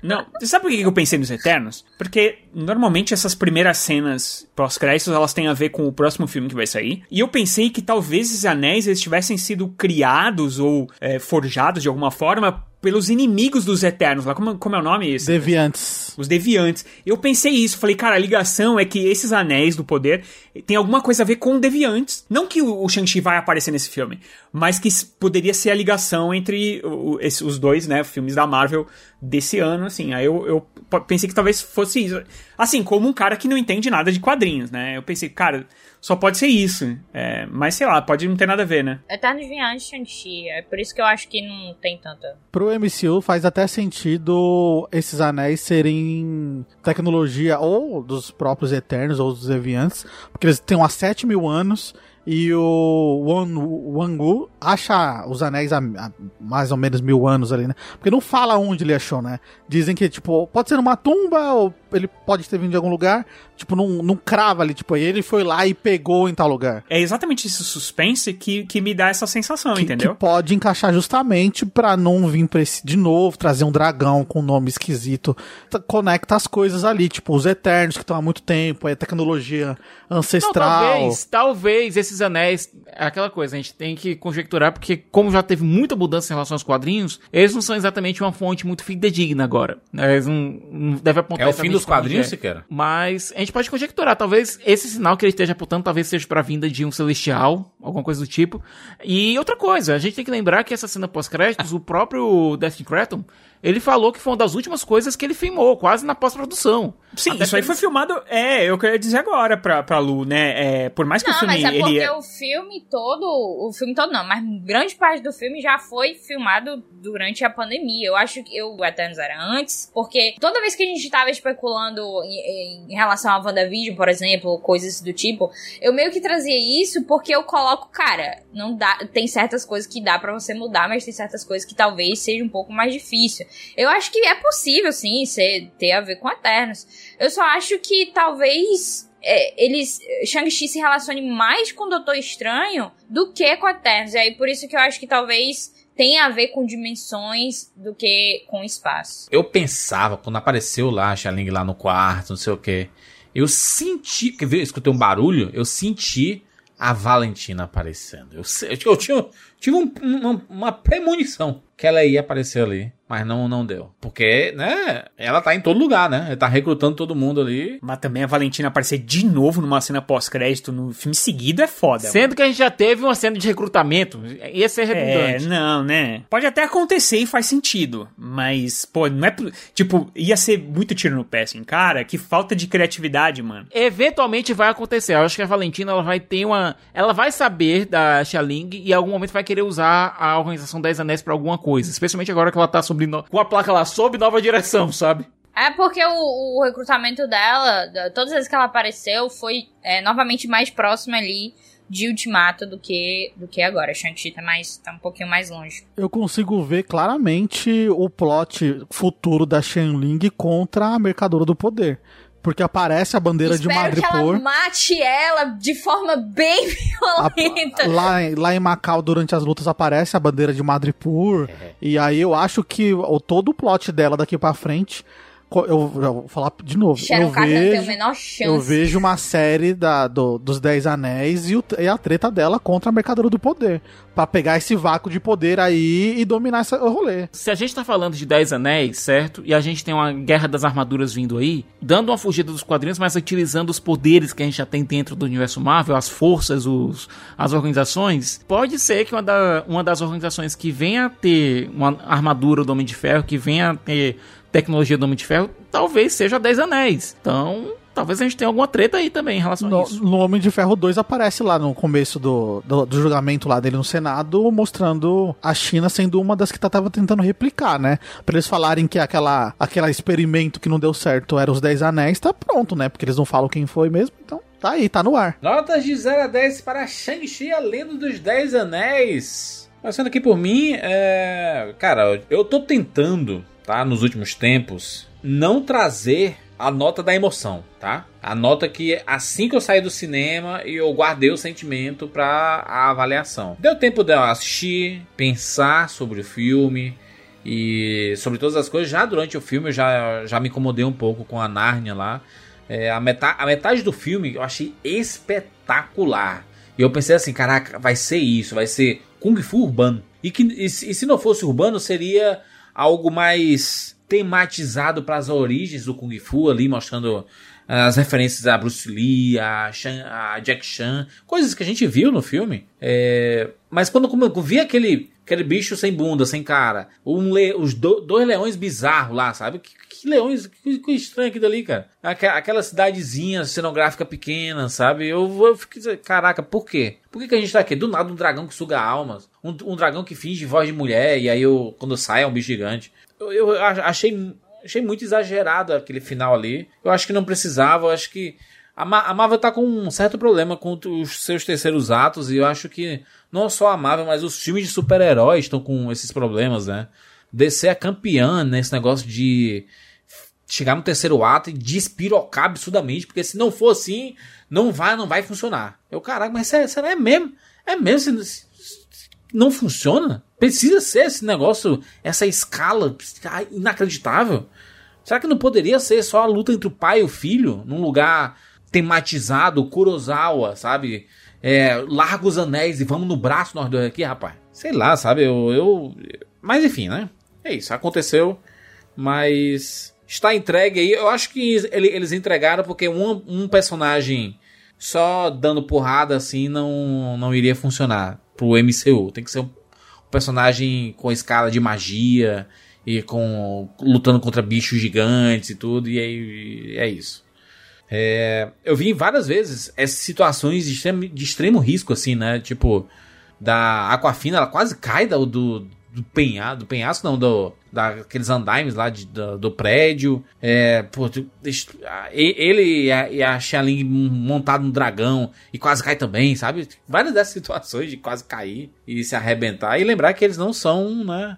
Não, você sabe por que eu pensei nos Eternos? Porque normalmente essas primeiras cenas pós-créditos elas têm a ver com o próximo filme que vai sair. E eu pensei que talvez esses anéis eles tivessem sido criados ou é, forjados de alguma forma pelos inimigos dos Eternos lá. Como, como é o nome esse?
Deviantes.
Os deviantes. Eu pensei isso, falei, cara, a ligação é que esses anéis do poder tem alguma coisa a ver com deviantes. Não que o, o Shang-Chi vai aparecer nesse filme, mas que poderia ser a ligação entre o- esse- os dois, né, filmes da Marvel desse ano, assim. Aí eu, eu pensei que talvez fosse isso. Assim, como um cara que não entende nada de quadrinhos, né? Eu pensei, cara, só pode ser isso. É, mas sei lá, pode não ter nada a ver, né?
Eternos Viajantes de Shang-Chi. É por isso que eu acho que não tem tanta.
Pro MCU faz até sentido esses anéis serem tecnologia ou dos próprios Eternos ou dos Deviantes, porque eles têm há 7 mil anos e o Wan, Wang Wu acha os anéis há, há mais ou menos mil anos ali, né? Porque não fala onde ele achou, né? Dizem que, tipo, pode ser numa tumba ou ele pode ter vindo de algum lugar, tipo, não, não crava ali, tipo, ele foi lá e pegou em tal lugar.
É exatamente esse suspense que, que me dá essa sensação,
Que,
entendeu?
que pode encaixar justamente pra não vir pra esse, de novo, trazer um dragão com um nome esquisito. Conecta as coisas ali, tipo, os Eternos que estão há muito tempo, é tecnologia
Não,
ancestral.
talvez, talvez esses anéis. É aquela coisa, a gente tem que conjecturar, porque como já teve muita mudança em relação aos quadrinhos, eles não são exatamente uma fonte muito fidedigna agora. Eles não, não devem apontar
É o fim dos quadrinhos,
é.
Siqueira?
Mas a gente pode conjecturar, talvez esse sinal que ele esteja apontando talvez seja pra vinda de um celestial, alguma coisa do tipo. E outra coisa, a gente tem que lembrar que essa cena pós-créditos, o próprio Destin Cretton, ele falou que foi uma das últimas coisas que ele filmou, quase na pós-produção.
Sim,
Até
isso aí foi filmado. É, eu queria dizer agora pra, pra Lu, né? É, por mais que o
Não,
filme
mas é porque
ele é-
o filme todo, o filme todo não, mas grande parte do filme já foi filmado durante a pandemia. Eu acho que eu, o Eternos era antes, porque toda vez que a gente tava especulando em, em relação a WandaVision, por exemplo, coisas do tipo, eu meio que trazia isso porque eu coloco, cara, não dá, tem certas coisas que dá pra você mudar, mas tem certas coisas que talvez seja um pouco mais difícil. Eu acho que é possível, sim, ser, ter a ver com Eternos. Eu só acho que talvez é, eles. Shang-Chi se relacione mais com o Doutor Estranho do que com Eternos. E aí por isso que eu acho que talvez tenha a ver com dimensões do que com espaço.
Eu pensava, quando apareceu lá a Xaling lá no quarto, não sei o que, eu senti, que eu escutei um barulho, eu senti a Valentina aparecendo. Eu, se- eu, tinha, tive um- uma, uma premonição que ela ia aparecer ali, mas não, não deu. Porque, né, ela tá em todo lugar, né? Ela tá recrutando todo mundo ali.
Mas também a Valentina aparecer de novo numa cena pós-crédito no filme seguido é foda.
Sendo que a gente já teve uma cena de recrutamento, ia ser
É,
redundante.
não, né? Pode até acontecer e faz sentido, mas, pô, não é. Tipo, ia ser muito tiro no pé, assim, cara, que falta de criatividade, mano.
Eventualmente vai acontecer. Eu acho que a Valentina ela vai ter uma. Ela vai saber da Xaling e em algum momento vai querer usar a Organização 10 Anéis pra alguma coisa. Especialmente agora que ela tá sob no- com a placa lá sob nova direção, sabe?
É porque o, o recrutamento dela, da- todas as vezes que ela apareceu, foi é, novamente mais próximo ali de Ultimato do que, do que agora. Shang-Chi tá, mais, tá um pouquinho mais longe.
Eu consigo ver claramente o plot futuro da Shenling contra a Mercadora do Poder. Porque aparece a bandeira de
Espero que ela
Madripoor.
mate ela de forma bem
A-
violenta.
lá, em- lá em Macau, durante as lutas, aparece a bandeira de Madripoor. E aí eu acho que o, todo o plot dela daqui pra frente eu, eu vou falar de novo.
Sharon
Eu
Carter não tem a
vejo,
menor chance.
eu vejo uma série da, do- dos Dez Anéis e, o- e a treta dela contra a Mercadora do Poder. Pra pegar esse vácuo de poder aí e dominar esse rolê.
Se a gente tá falando de Dez Anéis, certo? E a gente tem uma Guerra das Armaduras vindo aí, dando uma fugida dos quadrinhos, mas utilizando os poderes que a gente já tem dentro do universo Marvel, as forças, os, as organizações, pode ser que uma, da- uma das organizações que venha a ter uma armadura do Homem de Ferro, que venha a ter tecnologia do Homem de Ferro, talvez seja a Dez Anéis. Então, talvez a gente tenha alguma treta aí também em relação a
No,
isso.
no Homem de Ferro 2 aparece lá no começo do, do, do julgamento lá dele no Senado, mostrando a China sendo uma das que tá- tava tentando replicar, né? Pra eles falarem que aquela, aquela experimento que não deu certo era os Dez Anéis, tá pronto, né? Porque eles não falam quem foi mesmo, então tá aí, tá no ar.
Notas de 0 a 10 para Shang-Chi, a lenda dos 10 anéis. Passando aqui por mim, é... cara, eu tô tentando, tá, nos últimos tempos, não trazer a nota da emoção, tá? A nota que assim que eu saí do cinema eu guardei o sentimento para a avaliação. Deu tempo de eu assistir, pensar sobre o filme e sobre todas as coisas. Já durante o filme eu já, já me incomodei um pouco com a Nárnia lá. É, a, metade, a metade do filme eu achei espetacular. E eu pensei assim, caraca, vai ser isso, vai ser Kung Fu urbano. E, que, e, se e se não fosse urbano, seria algo mais tematizado para as origens do Kung Fu ali, mostrando as referências a Bruce Lee, a, Chan, a Jack Chan, coisas que a gente viu no filme. É, mas quando eu vi aquele, aquele bicho sem bunda, sem cara, um le, os do, dois leões bizarros lá, sabe? Que, que leões, que, estranho aquilo ali, cara. Aquela, cidadezinha cenográfica pequena, sabe? Eu, eu fiquei, caraca, por quê? Por que, que a gente tá aqui? Do nada um dragão que suga almas, um, um dragão que finge voz de mulher, e aí eu, quando sai é um bicho gigante. Eu, eu achei achei muito exagerado aquele final ali. Eu acho que não precisava, eu acho que a Marvel tá com um certo problema com os seus terceiros atos e eu acho que não só a Marvel, mas os filmes de super-heróis estão com esses problemas, né? DC é campeã nesse negócio de chegar no terceiro ato e despirocar absurdamente, porque se não for assim, não vai, não vai funcionar. Eu, caraca, mas será é mesmo? É mesmo? Se, não funciona? Precisa ser esse negócio, essa escala inacreditável? Será que não poderia ser só a luta entre o pai e o filho, num lugar tematizado, Kurosawa, sabe? É, larga os anéis e vamos no braço nós dois aqui, rapaz. Sei lá, sabe? Eu, eu. Mas enfim, né? É isso, aconteceu. Mas está entregue aí. Eu acho que eles entregaram porque um, um personagem só dando porrada assim não, não iria funcionar pro MCU. Tem que ser um personagem com escala de magia e com lutando contra bichos gigantes e tudo, e aí é isso. É, eu vi várias vezes essas situações de extremo, de extremo risco, assim, né? Tipo, da Aquafina, ela quase cai do, do, do penhasco, do penhasco não, do, daqueles andaimes lá de, do, do prédio. É, pô, ele e a, e montado no dragão e quase cai também, sabe? Várias dessas situações de quase cair e se arrebentar. E lembrar que eles não são, né?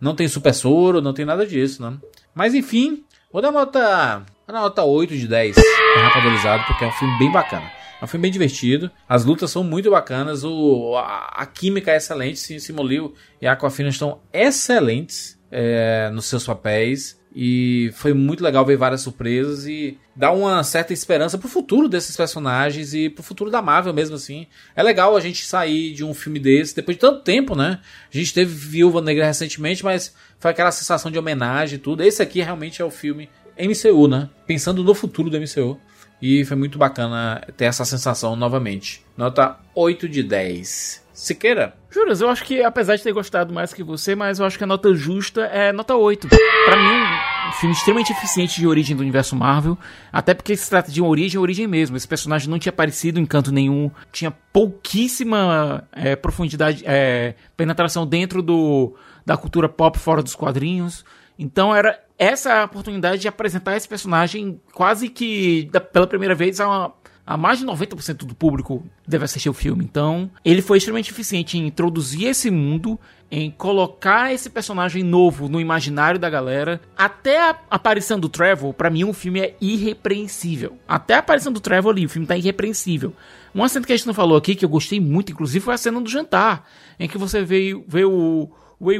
Não tem super soro, não tem nada disso, né? Mas enfim, vou dar nota, vou dar nota 8 de 10 rapadorizado, porque é um filme bem bacana. É um filme bem divertido. As lutas são muito bacanas. O, a, a química é excelente. Simon Liu e Aquafina estão excelentes é, nos seus papéis. E foi muito legal ver várias surpresas e dá uma certa esperança pro futuro desses personagens e pro futuro da Marvel mesmo assim. É legal a gente sair de um filme desse depois de tanto tempo, né? A gente teve Viúva Negra recentemente, mas foi aquela sensação de homenagem e tudo. Esse aqui realmente é o filme MCU, né? Pensando no futuro do MCU. E foi muito bacana ter essa sensação novamente. Nota 8 de 10. Siqueira?
Juras, eu acho que apesar de ter gostado mais que você, mas eu acho que a nota justa é nota 8. Pra mim, um filme extremamente eficiente de origem do universo Marvel. Até porque se trata de uma origem, origem mesmo. Esse personagem não tinha aparecido em canto nenhum. Tinha pouquíssima é, profundidade, é, penetração dentro do, da cultura pop fora dos quadrinhos. Então era essa a oportunidade de apresentar esse personagem quase que da, pela primeira vez a, uma, a mais de 90% do público deve assistir o filme. Então ele foi extremamente eficiente em introduzir esse mundo, em colocar esse personagem novo no imaginário da galera. Até a aparição do Trevor, para mim o filme é irrepreensível. Até a aparição do Trevor ali, o filme tá irrepreensível. Uma cena que a gente não falou aqui, que eu gostei muito, inclusive, foi a cena do jantar, em que você vê, vê o, Wei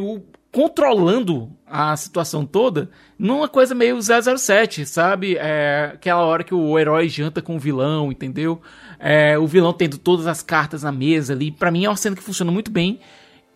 controlando a situação toda numa coisa meio 007, sabe? É, aquela hora que o herói janta com o vilão, entendeu? É, o vilão tendo todas as cartas na mesa ali. Para mim é uma cena que funciona muito bem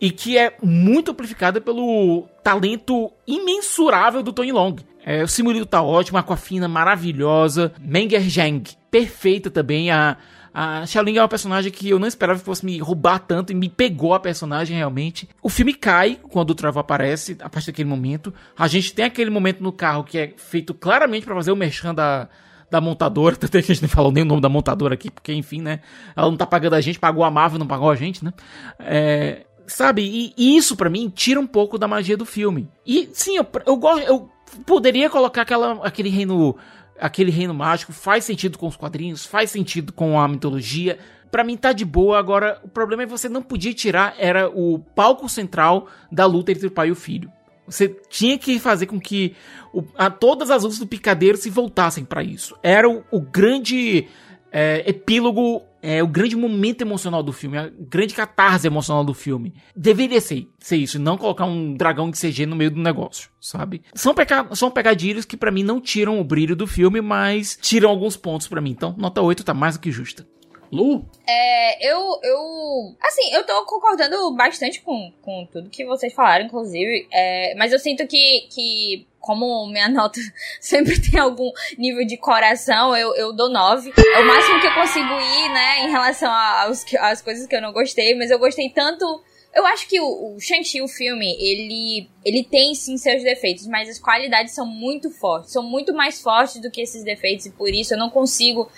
e que é muito amplificada pelo talento imensurável do Tony Long. É, o Simulino tá ótimo, a Aquafina maravilhosa, Menger Zhang, perfeita também, a, a Xiaoling é uma personagem que eu não esperava que fosse me roubar tanto e me pegou a personagem realmente. O filme cai quando o Trevor aparece, a partir daquele momento. A gente tem aquele momento no carro que é feito claramente para fazer o merchan da, da montadora, até que a gente não falou nem o nome da montadora aqui, porque enfim, né? Ela não tá pagando a gente, pagou a Marvel, não pagou a gente, né? É, sabe? E, isso para mim tira um pouco da magia do filme. E sim, eu, eu eu poderia colocar aquela, aquele reino aquele reino mágico faz sentido com os quadrinhos, faz sentido com a mitologia. Para mim tá de boa, agora o problema é que você não podia tirar era o palco central da luta entre o pai e o filho. Você tinha que fazer com que o, a, todas as lutas do picadeiro se voltassem para isso. Era o, o grande é, epílogo, é o grande momento emocional do filme, a grande catarse emocional do filme. Deveria ser, ser isso, não colocar um dragão de CG no meio do negócio, sabe? São, peca são pegadilhos que para mim não tiram o brilho do filme, mas tiram alguns pontos para mim. Então, nota 8 tá mais do que justa. Lu?
É, eu, eu. Assim, eu tô concordando bastante com, com tudo que vocês falaram, inclusive. É, mas eu sinto que, que como minha nota sempre tem algum nível de coração, eu, eu dou 9. É o máximo que eu consigo ir, né, em relação aos, às coisas que eu não gostei, mas eu gostei tanto. Eu acho que o, o Shang-Chi, o filme, ele, ele tem sim seus defeitos, mas as qualidades são muito fortes, são muito mais fortes do que esses defeitos, e por isso eu não consigo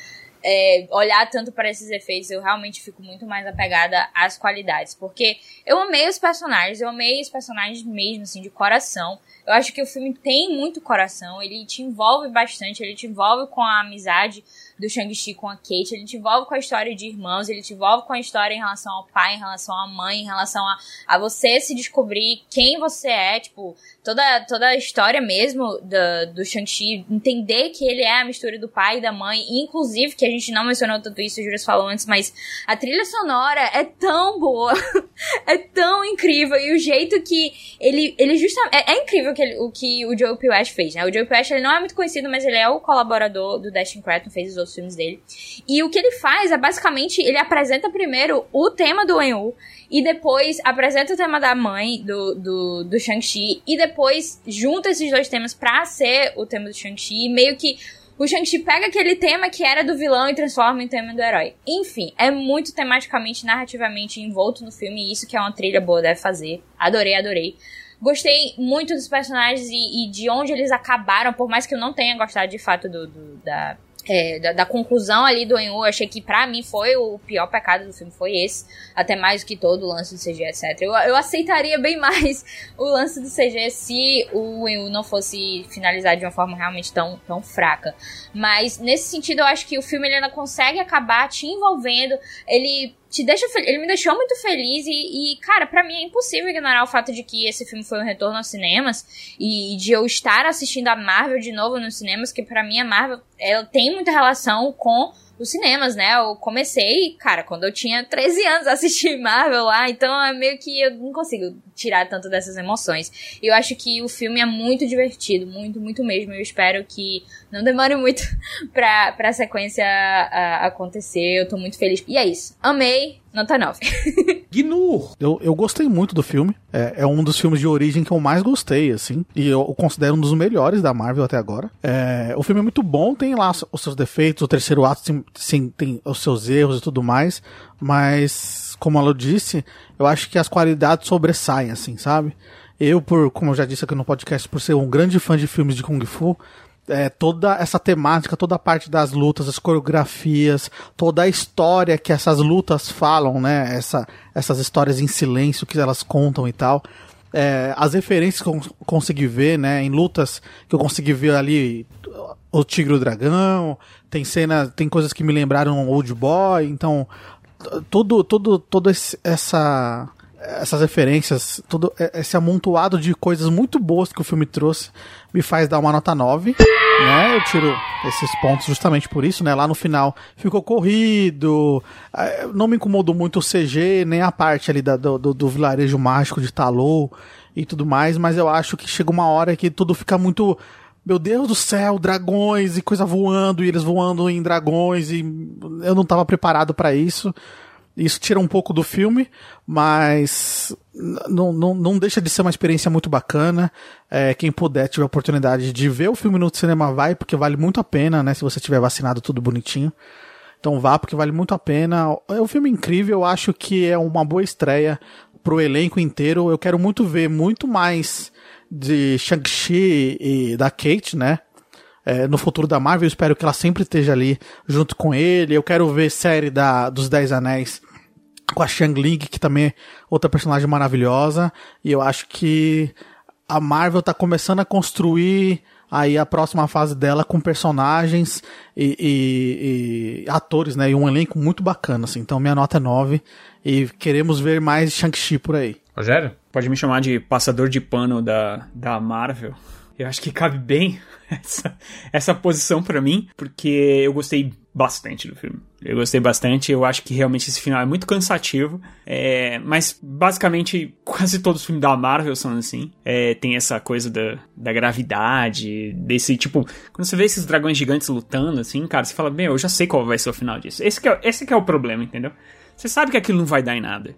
é, olhar tanto para esses efeitos, eu realmente fico muito mais apegada às qualidades. Porque eu amei os personagens, eu amei os personagens mesmo, assim, de coração. Eu acho que o filme tem muito coração, ele te envolve bastante, ele te envolve com a amizade do Shang-Chi com a Kate, ele te envolve com a história de irmãos, ele te envolve com a história em relação ao pai, em relação à mãe, em relação a, a você se descobrir quem você é, tipo, toda, toda a história mesmo do, do Shang-Chi, entender que ele é a mistura do pai e da mãe, inclusive, que a gente não mencionou tanto isso, o Júlio falou antes, mas a trilha sonora é tão boa, é tão incrível, e o jeito que ele, ele justamente, é, é incrível que ele, o que o Joe P. West fez, né, o Joe P. West, ele não é muito conhecido, mas ele é o colaborador do Destin Cretton, fez os outros filmes dele, e o que ele faz é, basicamente, ele apresenta primeiro o tema do Wen e depois apresenta o tema da mãe do, do, do Shang-Chi, e depois junta esses dois temas pra ser o tema do Shang-Chi, meio que o Shang-Chi pega aquele tema que era do vilão e transforma em tema do herói. Enfim, é muito tematicamente, narrativamente envolto no filme, e isso que é uma trilha boa deve fazer. Adorei, adorei. Gostei muito dos personagens e, e de onde eles acabaram, por mais que eu não tenha gostado de fato do, do da é, da, da, conclusão ali do Enyu, achei que para mim foi o pior pecado do filme, foi esse. Até mais do que todo o lance do CG, etc. Eu, eu aceitaria bem mais o lance do CG se o Enyu não fosse finalizado de uma forma realmente tão, tão fraca. Mas nesse sentido, eu acho que o filme ele ainda consegue acabar te envolvendo. Ele te deixa ele me deixou muito feliz e, e cara, para mim é impossível ignorar o fato de que esse filme foi um retorno aos cinemas e de eu estar assistindo a Marvel de novo nos cinemas, que para mim a Marvel ela tem muita relação com os cinemas, né? Eu comecei, cara, quando eu tinha 13 anos a assistir Marvel lá, então é meio que eu não consigo tirar tanto dessas emoções. E eu acho que o filme é muito divertido, muito, muito mesmo. Eu espero que não demore muito pra, pra sequência a, acontecer. Eu tô muito feliz. E é isso. Amei, nota 9.
Gnur! Eu, eu gostei muito do filme. É, é, um dos filmes de origem que eu mais gostei, assim. E eu considero um dos melhores da Marvel até agora. É, o filme é muito bom, tem lá os seus defeitos. O terceiro ato, sim, sim tem os seus erros e tudo mais. Mas, como ela disse, eu acho que as qualidades sobressaem, assim, sabe? Eu, por, como eu já disse aqui no podcast, por ser um grande fã de filmes de Kung Fu, é, toda essa temática, toda a parte das lutas, as coreografias, toda a história que essas lutas falam, né? Essa, essas histórias em silêncio que elas contam e tal. É, as referências que eu consegui ver, né? Em lutas que eu consegui ver ali, o Tigre e o Dragão, tem cena, tem coisas que me lembraram Old Boy, então todo, todo, todo esse, essa essas referências, todo esse amontoado de coisas muito boas que o filme trouxe, me faz dar uma nota 9, né? Eu tiro esses pontos justamente por isso, né? Lá no final ficou corrido, eh, não me incomodou muito o CG, nem a parte ali da, do, do, do vilarejo mágico de Talou e tudo mais, mas eu acho que chega uma hora que tudo fica muito meu Deus do céu, dragões e coisa voando, e eles voando em dragões, e eu não estava preparado para isso. Isso tira um pouco do filme, mas não, não, não deixa de ser uma experiência muito bacana. É, quem puder, tiver a oportunidade de ver o filme no cinema, vai, porque vale muito a pena, né? Se você tiver vacinado tudo bonitinho. Então vá, porque vale muito a pena. É um filme incrível, eu acho que é uma boa estreia pro elenco inteiro. Eu quero muito ver muito mais de Shang-Chi e da Kate, né? É, no futuro da Marvel, eu espero que ela sempre esteja ali junto com ele. Eu quero ver série da, dos Dez Anéis com a Shang Ling, que também é outra personagem maravilhosa. E eu acho que a Marvel tá começando a construir aí a próxima fase dela com personagens e, e, e, atores, né? E um elenco muito bacana, assim. Então minha nota é 9 e queremos ver mais Shang-Chi por aí.
Rogério?
Pode me chamar de passador de pano da, da Marvel. Eu acho que cabe bem essa, essa posição para mim, porque eu gostei bastante do filme. Eu gostei bastante, eu acho que realmente esse final é muito cansativo, é, mas basicamente quase todos os filmes da Marvel são assim. É, tem essa coisa da, da gravidade, desse tipo. Quando você vê esses dragões gigantes lutando, assim, cara, você fala, meu, eu já sei qual vai ser o final disso. Esse que é, esse que é o problema, entendeu? Você sabe que aquilo não vai dar em nada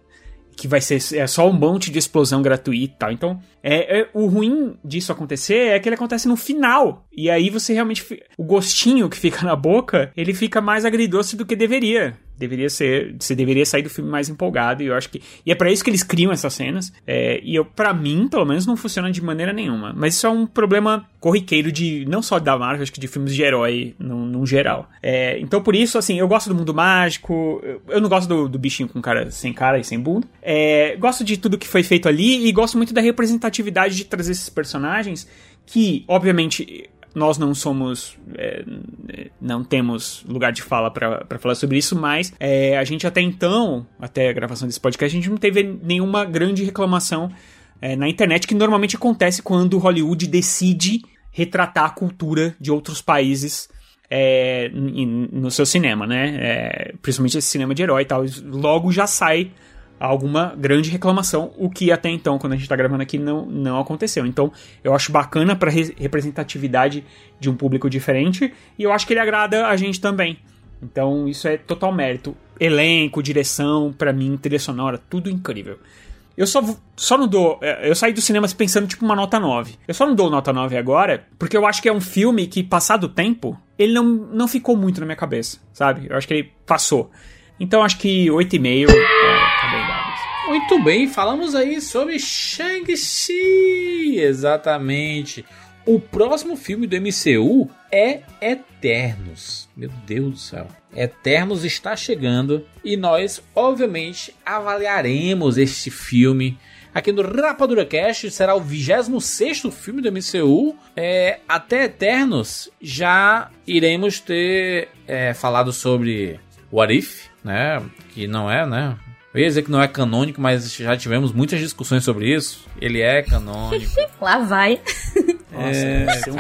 que vai ser é só um monte de explosão gratuita e tal. Então, é, é, o ruim disso acontecer é que ele acontece no final. E aí você realmente. O gostinho que fica na boca, ele fica mais agridoce do que deveria deveria ser, você deveria sair do filme mais empolgado, e eu acho que, e é para isso que eles criam essas cenas, é, e eu, para mim, pelo menos, não funciona de maneira nenhuma, mas isso é um problema corriqueiro de, não só da Marvel, acho que de filmes de herói, no geral. É, então, por isso, assim, eu gosto do mundo mágico, eu não gosto do, do bichinho com cara, sem cara e sem bunda, é, gosto de tudo que foi feito ali, e gosto muito da representatividade de trazer esses personagens, que, obviamente, nós não somos. É, não temos lugar de fala para falar sobre isso, mas é, a gente até então, até a gravação desse podcast, a gente não teve nenhuma grande reclamação é, na internet, que normalmente acontece quando Hollywood decide retratar a cultura de outros países. É, no seu cinema, né? É, principalmente esse cinema de herói e tal. Logo já sai alguma grande reclamação, o que até então, quando a gente está gravando aqui, não, não aconteceu. Então, eu acho bacana para re representatividade de um público diferente e eu acho que ele agrada a gente também. Então, isso é total mérito. Elenco, direção, para mim, trilha sonora, tudo incrível. Eu só, só não dou. É, eu saí do cinema pensando tipo uma nota 9. Eu só não dou nota 9 agora, porque eu acho que é um filme que, passado o tempo, ele não, não ficou muito na minha cabeça, sabe? Eu acho que ele passou. Então acho que 8,5 é, tá bem dado.
Muito bem, falamos aí sobre Shang-Chi. Exatamente. O próximo filme do MCU é Eternos. Meu Deus do céu. Eternos está chegando e nós, obviamente, avaliaremos este filme aqui no Rapadura Cast. Será o 26 filme do MCU. É, até Eternos já iremos ter é, falado sobre What If, né? Que não é, né? Eu ia dizer que não é canônico, mas já tivemos muitas discussões sobre isso. Ele é canônico.
Lá vai.
Nossa, é, vai, ser um,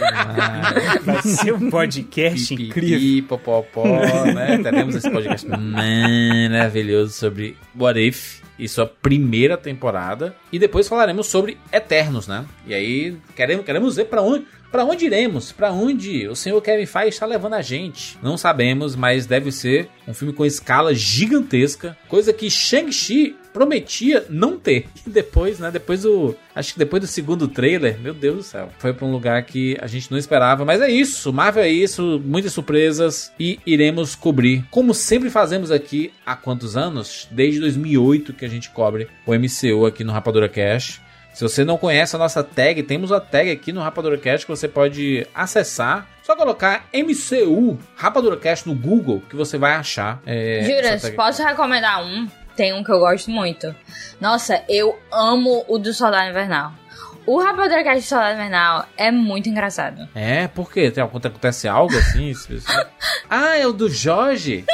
vai ser um podcast Pipi, incrível.
Popopó, né? Teremos esse podcast maravilhoso sobre What If e sua primeira temporada. E depois falaremos sobre Eternos, né? E aí queremos, queremos ver para onde para onde iremos? Para onde o senhor Kevin Feige está levando a gente? Não sabemos, mas deve ser um filme com escala gigantesca, coisa que Shang-Chi prometia não ter. E depois, né, depois do, acho que depois do segundo trailer, meu Deus do céu, foi para um lugar que a gente não esperava, mas é isso, Marvel é isso, muitas surpresas e iremos cobrir, como sempre fazemos aqui há quantos anos? Desde 2008 que a gente cobre o MCU aqui no Rapadura Cash. Se você não conhece a nossa tag, temos a tag aqui no RapaduraCast que você pode acessar. Só colocar MCU RapaduraCast no Google que você vai achar.
É, Juras, posso recomendar um? Tem um que eu gosto muito. Nossa, eu amo o do Soldado Invernal. O RapaduraCast do Soldado Invernal é muito engraçado.
É, por quê? Tem, acontece algo assim? ah, é o do Jorge?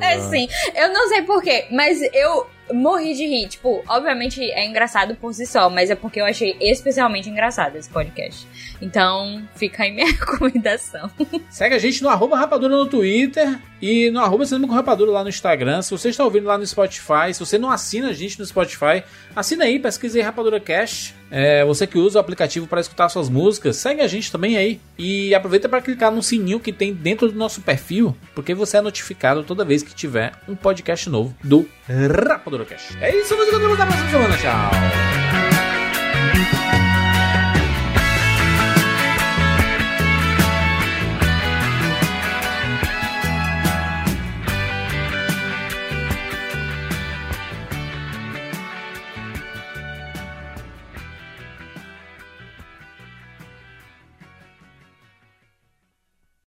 é sim. Eu não sei porquê, mas eu morri de rir. Tipo, obviamente é engraçado por si só, mas é porque eu achei especialmente engraçado esse podcast. Então, fica aí minha recomendação.
Segue a gente no arroba rapadura no Twitter e no arroba cinema com rapadura lá no Instagram. Se você está ouvindo lá no Spotify, se você não assina a gente no Spotify, assina aí, pesquise aí Rapadura Cash. É, você que usa o aplicativo para escutar suas músicas, segue a gente também aí. E aproveita para clicar no sininho que tem dentro do nosso perfil, porque você é notificado toda vez que tiver um podcast novo do Rapadura Cash. É isso, amigos, até a próxima semana. Tchau!